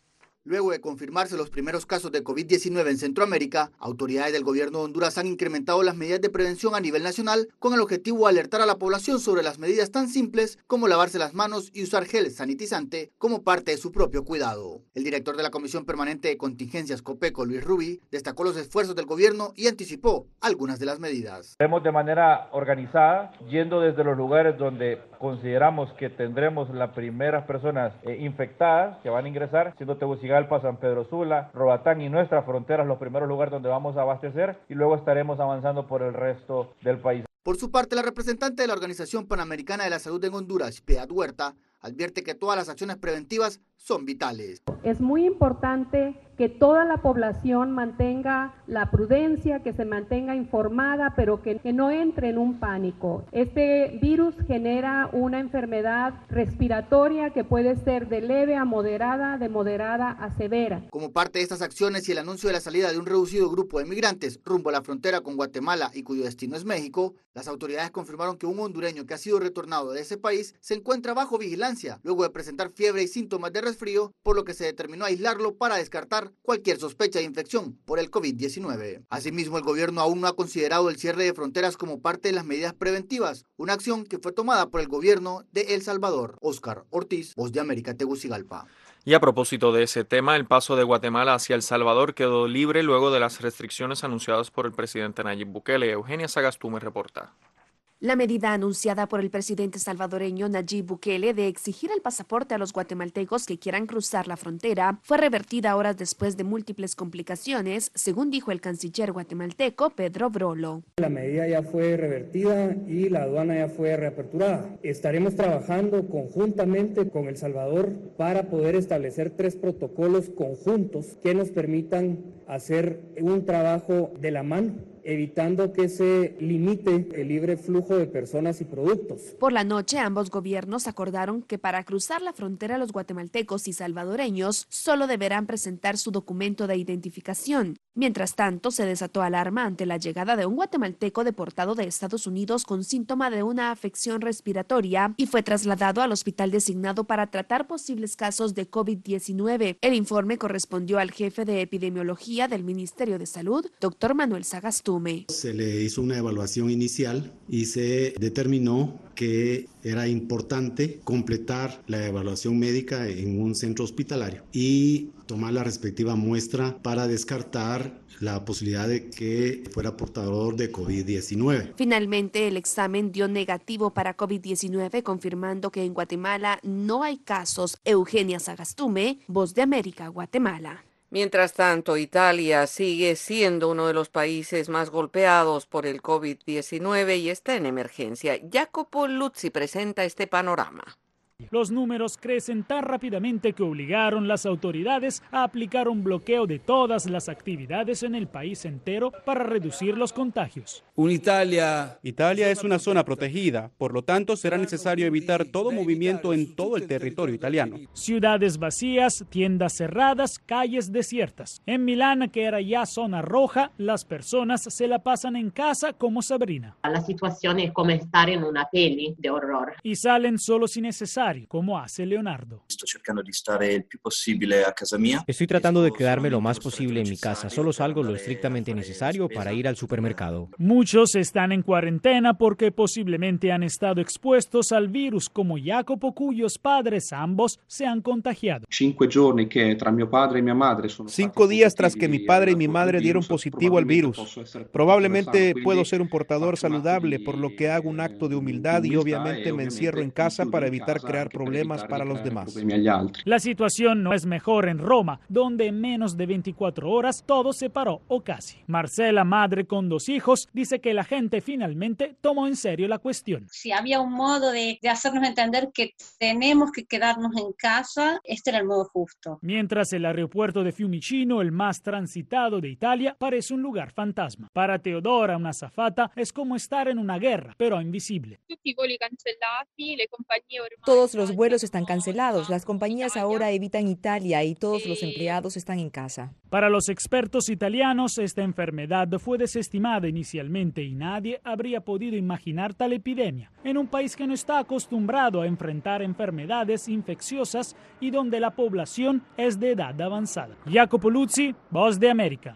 Luego de confirmarse los primeros casos de COVID-19 en Centroamérica, autoridades del gobierno de Honduras han incrementado las medidas de prevención a nivel nacional con el objetivo de alertar a la población sobre las medidas tan simples como lavarse las manos y usar gel sanitizante como parte de su propio cuidado. El director de la Comisión Permanente de Contingencias COPECO, Luis Rubí, destacó los esfuerzos del gobierno y anticipó algunas de las medidas.
Hemos de manera organizada, yendo desde los lugares donde consideramos que tendremos las primeras personas eh, infectadas que van a ingresar, siendo Tegucigalpa, San Pedro Sula, Robatán y nuestras fronteras los primeros lugares donde vamos a abastecer y luego estaremos avanzando por el resto del país.
Por su parte, la representante de la Organización Panamericana de la Salud en Honduras, Piedad Huerta, advierte que todas las acciones preventivas son vitales.
Es muy importante que toda la población mantenga la prudencia, que se mantenga informada, pero que, no entre en un pánico. Este virus genera una enfermedad respiratoria que puede ser de leve a moderada, de moderada a severa.
Como parte de estas acciones y el anuncio de la salida de un reducido grupo de migrantes rumbo a la frontera con Guatemala y cuyo destino es México, las autoridades confirmaron que un hondureño que ha sido retornado de ese país se encuentra bajo vigilancia luego de presentar fiebre y síntomas de resfrío, por lo que se determinó aislarlo para descartar cualquier sospecha de infección por el COVID-19. Asimismo, el gobierno aún no ha considerado el cierre de fronteras como parte de las medidas preventivas, una acción que fue tomada por el gobierno de El Salvador. Oscar Ortiz, Voz de América, Tegucigalpa.
Y a propósito de ese tema, el paso de Guatemala hacia El Salvador quedó libre luego de las restricciones anunciadas por el presidente Nayib Bukele. Eugenia Sagastume reporta.
La medida anunciada por el presidente salvadoreño Nayib Bukele de exigir el pasaporte a los guatemaltecos que quieran cruzar la frontera fue revertida horas después de múltiples complicaciones, según dijo el canciller guatemalteco Pedro Brolo.
La medida ya fue revertida y la aduana ya fue reaperturada. Estaremos trabajando conjuntamente con El Salvador para poder establecer tres protocolos conjuntos que nos permitan hacer un trabajo de la mano evitando que se limite el libre flujo de personas y productos.
Por la noche, ambos gobiernos acordaron que para cruzar la frontera los guatemaltecos y salvadoreños solo deberán presentar su documento de identificación. Mientras tanto, se desató alarma ante la llegada de un guatemalteco deportado de Estados Unidos con síntoma de una afección respiratoria y fue trasladado al hospital designado para tratar posibles casos de COVID-19. El informe correspondió al jefe de epidemiología del Ministerio de Salud, doctor Manuel
Se le hizo una evaluación inicial y se determinó que era importante completar la evaluación médica en un centro hospitalario y tomar la respectiva muestra para descartar la posibilidad de que fuera portador de COVID-19.
Finalmente, el examen dio negativo para COVID-19, confirmando que en Guatemala no hay casos. Eugenia Sagastume, Voz de América, Guatemala.
Mientras tanto, Italia sigue siendo uno de los países más golpeados por el COVID-19 y está en emergencia. Jacopo Luzzi presenta este panorama.
Los números crecen tan rápidamente que obligaron las autoridades a aplicar un bloqueo de todas las actividades en el país entero para reducir los contagios.
Italia. Italia es una zona protegida, por lo tanto será necesario evitar todo movimiento en todo el territorio italiano.
Ciudades vacías, tiendas cerradas, calles desiertas. En Milán, que era ya zona roja, las personas se la pasan en casa como Sabrina.
La situación es como estar en una peli de horror.
Y salen solo si necesario, como hace Leonardo.
Estoy cercando de estar el più possibile a casa mía.
Estoy tratando de quedarme lo más posible en mi casa. Solo salgo lo estrictamente necesario para ir al supermercado.
Muchos están en cuarentena porque posiblemente han estado expuestos al virus, como Jacopo, cuyos padres ambos se han contagiado.
Sono
Cinco días tras que mi padre y mi madre dieron positivo al virus. Probablemente puedo ser un portador saludable, por lo que hago un acto de humildad y obviamente me encierro en casa para evitar crear problemas para los demás.
La situación no es mejor en Roma, donde en menos de 24 horas todo se paró o casi. Marcela, madre con dos hijos, dice que la gente finalmente tomó en serio la cuestión.
Si había un modo de, de hacernos entender que tenemos que quedarnos en casa, este era el modo justo.
Mientras el aeropuerto de Fiumicino, el más transitado de Italia, parece un lugar fantasma. Para Teodora, una zafata, es como estar en una guerra, pero invisible.
Todos los vuelos están cancelados, las compañías ahora evitan Italia y todos los empleados están en casa.
Para los expertos italianos, esta enfermedad fue desestimada inicialmente y nadie habría podido imaginar tal epidemia en un país que no está acostumbrado a enfrentar enfermedades infecciosas y donde la población es de edad avanzada. Jacopo Luzzi, Voz de América.